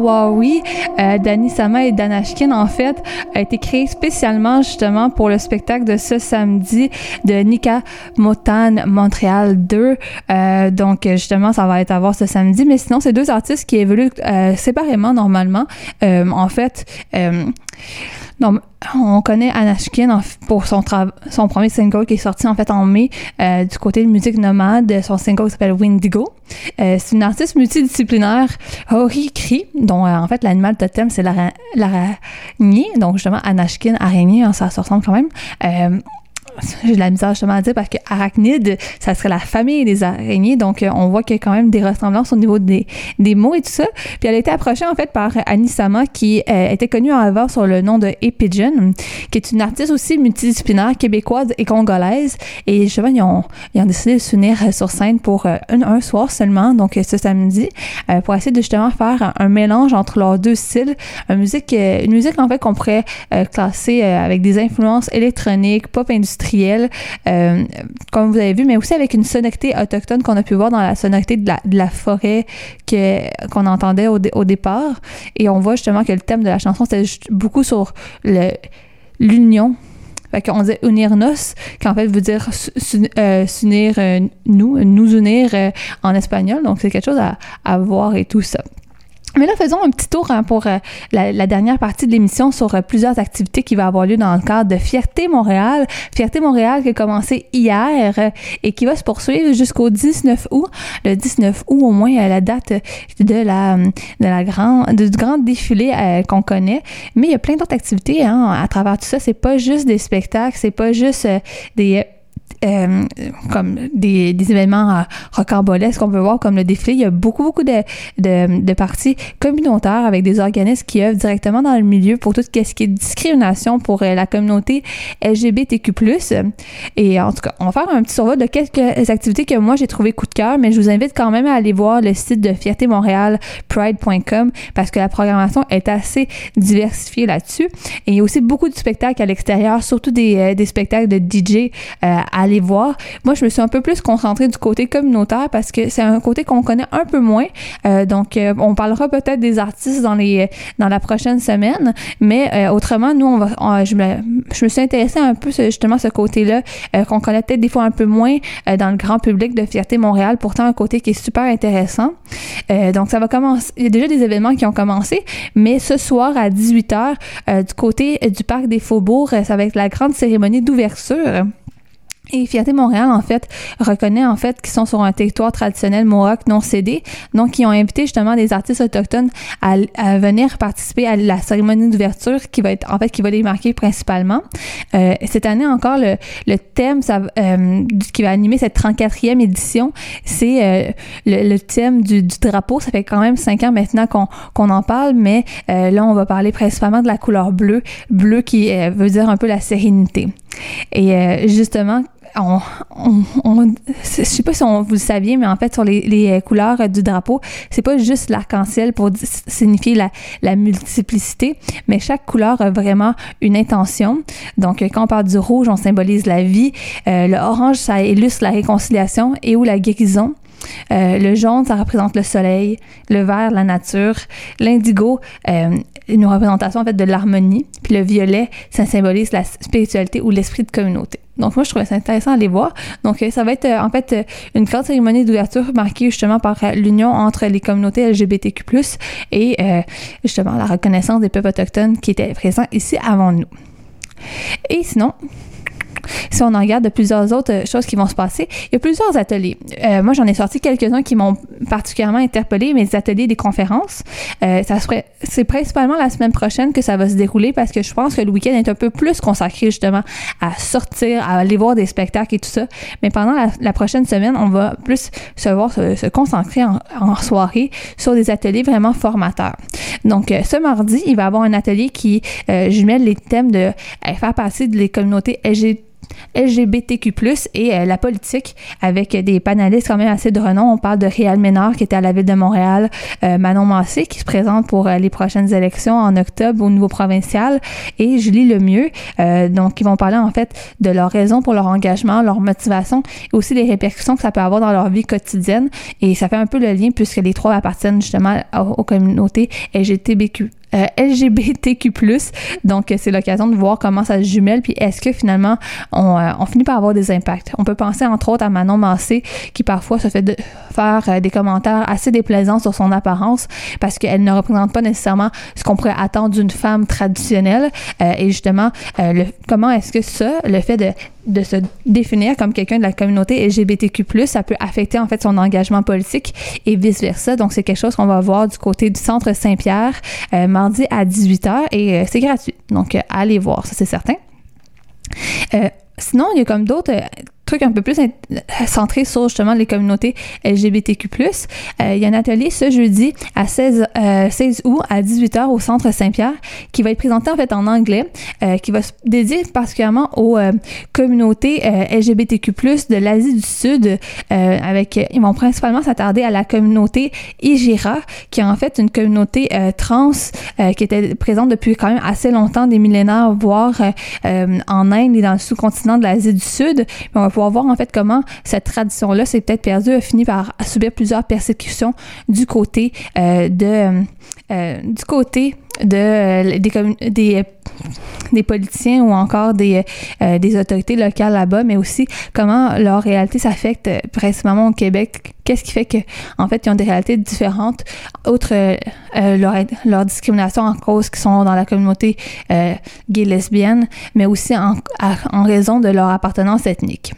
Nawawi euh, d'Annie Sama et d'Anashkin, en fait, a été créée spécialement justement pour le spectacle de ce samedi de Nika Motan Montréal 2. Euh, donc, justement, ça va être à voir ce samedi. Mais sinon, c'est deux artistes qui évoluent euh, séparément normalement. Euh, en fait, non, on connaît Anashkin pour son, son premier single qui est sorti en fait en mai du côté de musique nomade. Son single s'appelle Windigo. C'est une artiste multidisciplinaire, Hori Kri, dont euh, en fait l'animal totem c'est l'ara- l'araignée. Donc justement Anashkin, araignée, hein, ça se ressemble quand même. J'ai de la misère justement à dire parce que arachnide, ça serait la famille des araignées. Donc, euh, on voit qu'il y a quand même des ressemblances au niveau des, des mots et tout ça. Puis, elle a été approchée en fait par Annie Sama, qui euh, était connue avant sur le nom de Epigeon, qui est une artiste aussi multidisciplinaire québécoise et congolaise. Et justement, ils ont, ils ont décidé de s'unir euh, sur scène pour euh, un, un soir seulement, donc ce samedi, pour essayer de justement faire un, mélange entre leurs deux styles. Une musique, une musique en fait qu'on pourrait classer avec des influences électroniques, pop euh, comme vous avez vu, mais aussi avec une sonorité autochtone qu'on a pu voir dans la sonorité de la, forêt que, qu'on entendait au, dé- au départ. Et on voit justement que le thème de la chanson, c'était beaucoup sur l'union. Fait qu'on dit unirnos, qui en fait veut dire euh, s'unir euh, nous, nous unir en espagnol. Donc c'est quelque chose à voir et tout ça. Mais là, faisons un petit tour hein, pour euh, la, la dernière partie de l'émission sur euh, plusieurs activités qui vont avoir lieu dans le cadre de Fierté Montréal. Fierté Montréal qui a commencé hier euh, et qui va se poursuivre jusqu'au 19 août. Le 19 août, au moins, la date de la, de la grande, du grand défilé qu'on connaît. Mais il y a plein d'autres activités hein, à travers tout ça. C'est pas juste des spectacles, c'est pas juste des euh, comme des, des événements euh, rocambolesques qu'on peut voir comme le défilé. Il y a beaucoup, beaucoup de, de, parties communautaires avec des organismes qui œuvrent directement dans le milieu pour tout ce qui est discrimination pour euh, la communauté LGBTQ+. Et en tout cas, on va faire un petit survol de quelques activités que moi j'ai trouvé coup de cœur, mais je vous invite quand même à aller voir le site de Fierté Montréal, pride.com, parce que la programmation est assez diversifiée là-dessus. Et il y a aussi beaucoup de spectacles à l'extérieur, surtout des, des spectacles de DJ euh, à aller voir. Moi, je me suis un peu plus concentrée du côté communautaire parce que c'est un côté qu'on connaît un peu moins. Euh, donc, euh, on parlera peut-être des artistes dans les dans la prochaine semaine, mais euh, autrement, nous, on va, je, me, suis intéressée un peu justement à ce côté-là qu'on connaît peut-être des fois un peu moins dans le grand public de Fierté Montréal. Pourtant, un côté qui est super intéressant. Donc, ça va commencer. Il y a déjà des événements qui ont commencé, mais ce soir à 18h, du côté du parc des Faubourgs, ça va être la grande cérémonie d'ouverture. Et Fierté Montréal, en fait, reconnaît en fait qu'ils sont sur un territoire traditionnel mohawk non cédé. Donc, ils ont invité justement des artistes autochtones à, venir participer à la cérémonie d'ouverture qui va être, en fait, qui va les marquer principalement. Euh, cette année encore, le, le thème ça, euh, qui va animer cette 34e édition, c'est euh, le, le thème du, du drapeau. Ça fait quand même cinq ans maintenant qu'on qu'on en parle, mais euh, là, on va parler principalement de la couleur bleue. Bleu qui euh, veut dire un peu la sérénité. Et euh, justement, on, on, on- je sais pas si vous le saviez, mais en fait, sur les, euh, couleurs du drapeau, c'est pas juste l'arc-en-ciel pour signifier la, la multiplicité, mais chaque couleur a vraiment une intention. Donc, euh, quand on parle du rouge, on symbolise la vie. Euh, le orange, ça illustre la réconciliation et ou la guérison. Euh, le jaune, ça représente le soleil. Le vert, la nature. L'indigo, euh, une représentation en fait de l'harmonie. Puis le violet, ça symbolise la spiritualité ou l'esprit de communauté. Donc moi, je trouvais ça intéressant à aller voir. Donc euh, ça va être euh, en fait euh, une grande cérémonie d'ouverture marquée justement par l'union entre les communautés LGBTQ+, et justement la reconnaissance des peuples autochtones qui étaient présents ici avant nous. Et sinon, si on en regarde de plusieurs autres euh, choses qui vont se passer, il y a plusieurs ateliers. Euh, moi, j'en ai sorti quelques-uns qui m'ont particulièrement interpellé, mes ateliers des conférences. Euh, ça serait, c'est principalement la semaine prochaine que ça va se dérouler parce que je pense que le week-end est un peu plus consacré justement à sortir, à aller voir des spectacles et tout ça. Mais pendant la, prochaine semaine, on va plus se voir se, concentrer en, soirée sur des ateliers vraiment formateurs. Donc, ce mardi, il va y avoir un atelier qui jumelle les thèmes de faire passer des communautés LGBT LGBTQ+, et euh, la politique, avec des panélistes quand même assez de renom. On parle de Réal Ménard, qui était à la Ville de Montréal, euh, Manon Massé, qui se présente pour euh, les prochaines élections en octobre au niveau provincial, et Julie Lemieux. Donc, ils vont parler en fait de leurs raisons pour leur engagement, leur motivation, et aussi les répercussions que ça peut avoir dans leur vie quotidienne. Et ça fait un peu le lien, puisque les trois appartiennent justement aux, aux communautés LGBTQ euh, LGBTQ+. Donc, euh, c'est l'occasion de voir comment ça se jumelle, puis est-ce que finalement, on, euh, on finit par avoir des impacts. On peut penser entre autres à Manon Massé, qui parfois se fait de faire euh, des commentaires assez déplaisants sur son apparence, parce qu'elle ne représente pas nécessairement ce qu'on pourrait attendre d'une femme traditionnelle. Et justement, le, comment est-ce que ça, le fait de de se définir comme quelqu'un de la communauté LGBTQ+, ça peut affecter en fait son engagement politique et vice-versa. Donc, c'est quelque chose qu'on va voir du côté du Centre Saint-Pierre euh, mardi à 18h et euh, c'est gratuit. Donc, euh, allez voir, ça c'est certain. Euh, sinon, il y a comme d'autres euh, trucs un peu plus centrés sur justement les communautés LGBTQ+. Euh, il y a un atelier ce jeudi à 16, euh, 16 août à 18h au Centre Saint-Pierre qui va être présenté en fait en anglais, euh, qui va se dédier particulièrement aux euh, communautés euh, LGBTQ+, de l'Asie du Sud, euh, avec, euh, ils vont principalement s'attarder à la communauté Igira, qui est en fait une communauté euh, trans euh, qui était présente depuis quand même assez longtemps, des millénaires, voire euh, euh, en Inde et dans le sous-continent de l'Asie du Sud. On va pouvoir voir en fait comment cette tradition-là s'est peut-être perdue, a fini par subir plusieurs persécutions du côté euh, de euh, du côté de euh, des, des politiciens ou encore des, des autorités locales là-bas, mais aussi comment leur réalité s'affecte principalement au Québec. Qu'est-ce qui fait que, en fait, ils ont des réalités différentes, outre leur, discrimination en cause qui sont dans la communauté gay lesbienne, mais aussi en, en raison de leur appartenance ethnique.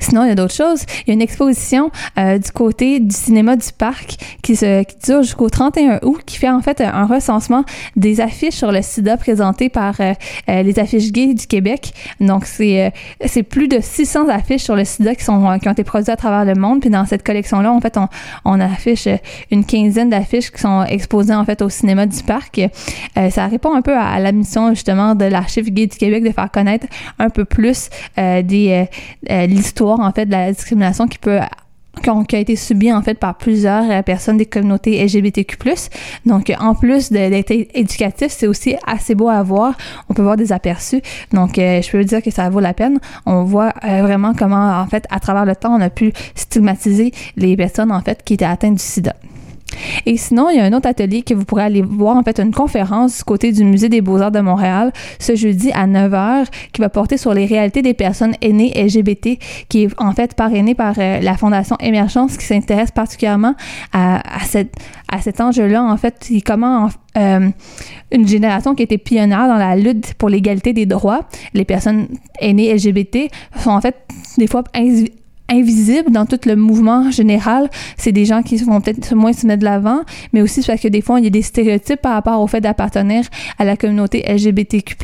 Sinon, il y a d'autres choses. Il y a une exposition euh, du côté du cinéma du parc qui, se, qui dure jusqu'au 31 août, qui fait en fait un recensement des affiches sur le sida présentées par euh, euh, les affiches gays du Québec. Donc, c'est euh, plus de 600 affiches sur le sida qui, sont, euh, qui ont été produites à travers le monde. Puis dans cette collection-là, en fait, on, on affiche euh, une quinzaine d'affiches qui sont exposées en fait au cinéma du parc. Euh, ça répond un peu à, la mission justement de l'archive gay du Québec de faire connaître un peu plus euh, des euh, euh, l'histoire en fait de la discrimination qui peut qui a été subie en fait par plusieurs euh, personnes des communautés LGBTQ+. Donc, en plus d'être éducatif, c'est aussi assez beau à voir. On peut voir des aperçus. Donc, euh, je peux dire que ça vaut la peine. On voit euh, vraiment comment, en fait, à travers le temps, on a pu stigmatiser les personnes, en fait, qui étaient atteintes du sida. Et sinon, il y a un autre atelier que vous pourrez aller voir, en fait, une conférence du côté du Musée des Beaux-Arts de Montréal ce jeudi à 9h qui va porter sur les réalités des personnes aînées LGBT, qui est en fait parrainée par euh, la Fondation Émergence qui s'intéresse particulièrement à, cette, à cet enjeu-là, en fait, et comment en- euh, une génération qui était pionnière dans la lutte pour l'égalité des droits, les personnes aînées LGBT sont en fait des fois invi- invisibles dans tout le mouvement général. C'est des gens qui vont peut-être moins se mettre de l'avant, mais aussi parce que des fois, il y a des stéréotypes par rapport au fait d'appartenir à la communauté LGBTQ+,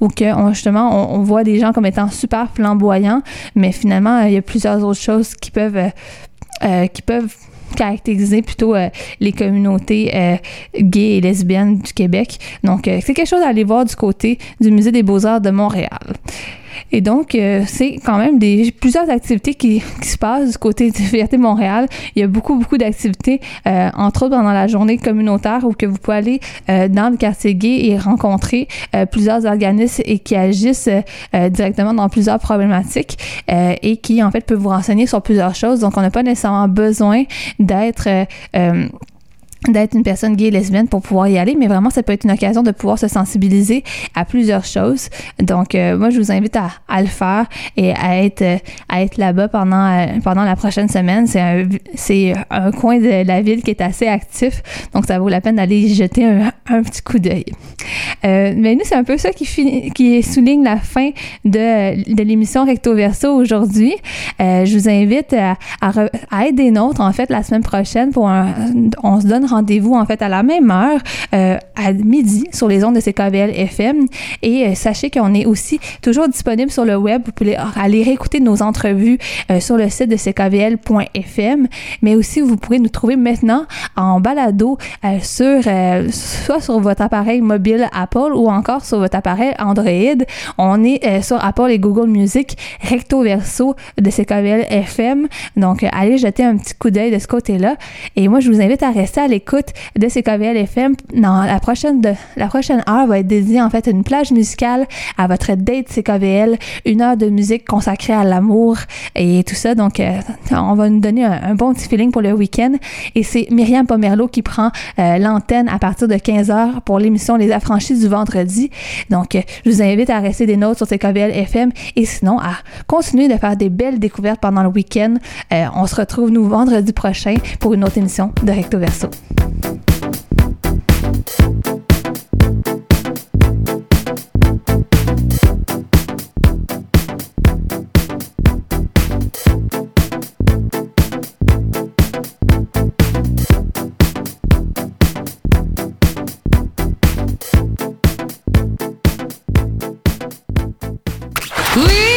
ou que justement, on, voit des gens comme étant super flamboyants, mais finalement, il y a plusieurs autres choses qui peuvent, euh, euh, qui peuvent caractériser plutôt euh, les communautés euh, gays et lesbiennes du Québec. Donc, euh, c'est quelque chose à aller voir du côté du Musée des Beaux-Arts de Montréal. Et donc, euh, c'est quand même des, plusieurs activités qui, se passent du côté de Fierté Montréal. Il y a beaucoup, beaucoup d'activités, euh, entre autres pendant la journée communautaire où que vous pouvez aller euh, dans le quartier gay et rencontrer plusieurs organismes et qui agissent directement dans plusieurs problématiques et qui, en fait, peuvent vous renseigner sur plusieurs choses. Donc, on n'a pas nécessairement besoin d'être... d'être une personne gay et lesbienne pour pouvoir y aller, mais vraiment, ça peut être une occasion de pouvoir se sensibiliser à plusieurs choses. Donc, euh, moi, je vous invite à, à le faire et à être, euh, à être là-bas pendant, euh, pendant la prochaine semaine. C'est un, un coin de la ville qui est assez actif, donc ça vaut la peine d'aller y jeter un, petit coup d'œil. Mais nous, c'est un peu ça qui, finit- qui souligne la fin de, de l'émission Recto Verso aujourd'hui. Je vous invite à, à, à être des nôtres, en fait, la semaine prochaine pour un, on se donne rendez-vous, en fait, à la même heure, euh, à midi, sur les ondes de CKVL FM. Et euh, sachez qu'on est aussi toujours disponible sur le web. Vous pouvez aller réécouter nos entrevues euh, sur le site de ckvl.fm. Mais aussi, vous pourrez nous trouver maintenant en balado sur, soit sur votre appareil mobile Apple ou encore sur votre appareil Android. On est sur Apple et Google Music recto verso de CKVL FM. Donc, allez jeter un petit coup d'œil de ce côté-là. Et moi, je vous invite à rester à l'écoute de CKVL FM. Dans la prochaine, la prochaine heure va être dédiée en fait à une plage musicale à votre date CKVL, une heure de musique consacrée à l'amour et tout ça. Donc, euh, on va nous donner un, bon petit feeling pour le week-end. Et c'est Myriam Pomerleau qui prend euh, l'antenne à partir de 15h pour l'émission Les Affranchis du vendredi. Donc, euh, je vous invite à rester des notes sur CKVL FM et sinon à continuer de faire des belles découvertes pendant le week-end. On se retrouve nous vendredi prochain pour une autre émission de Recto Verso. Whee!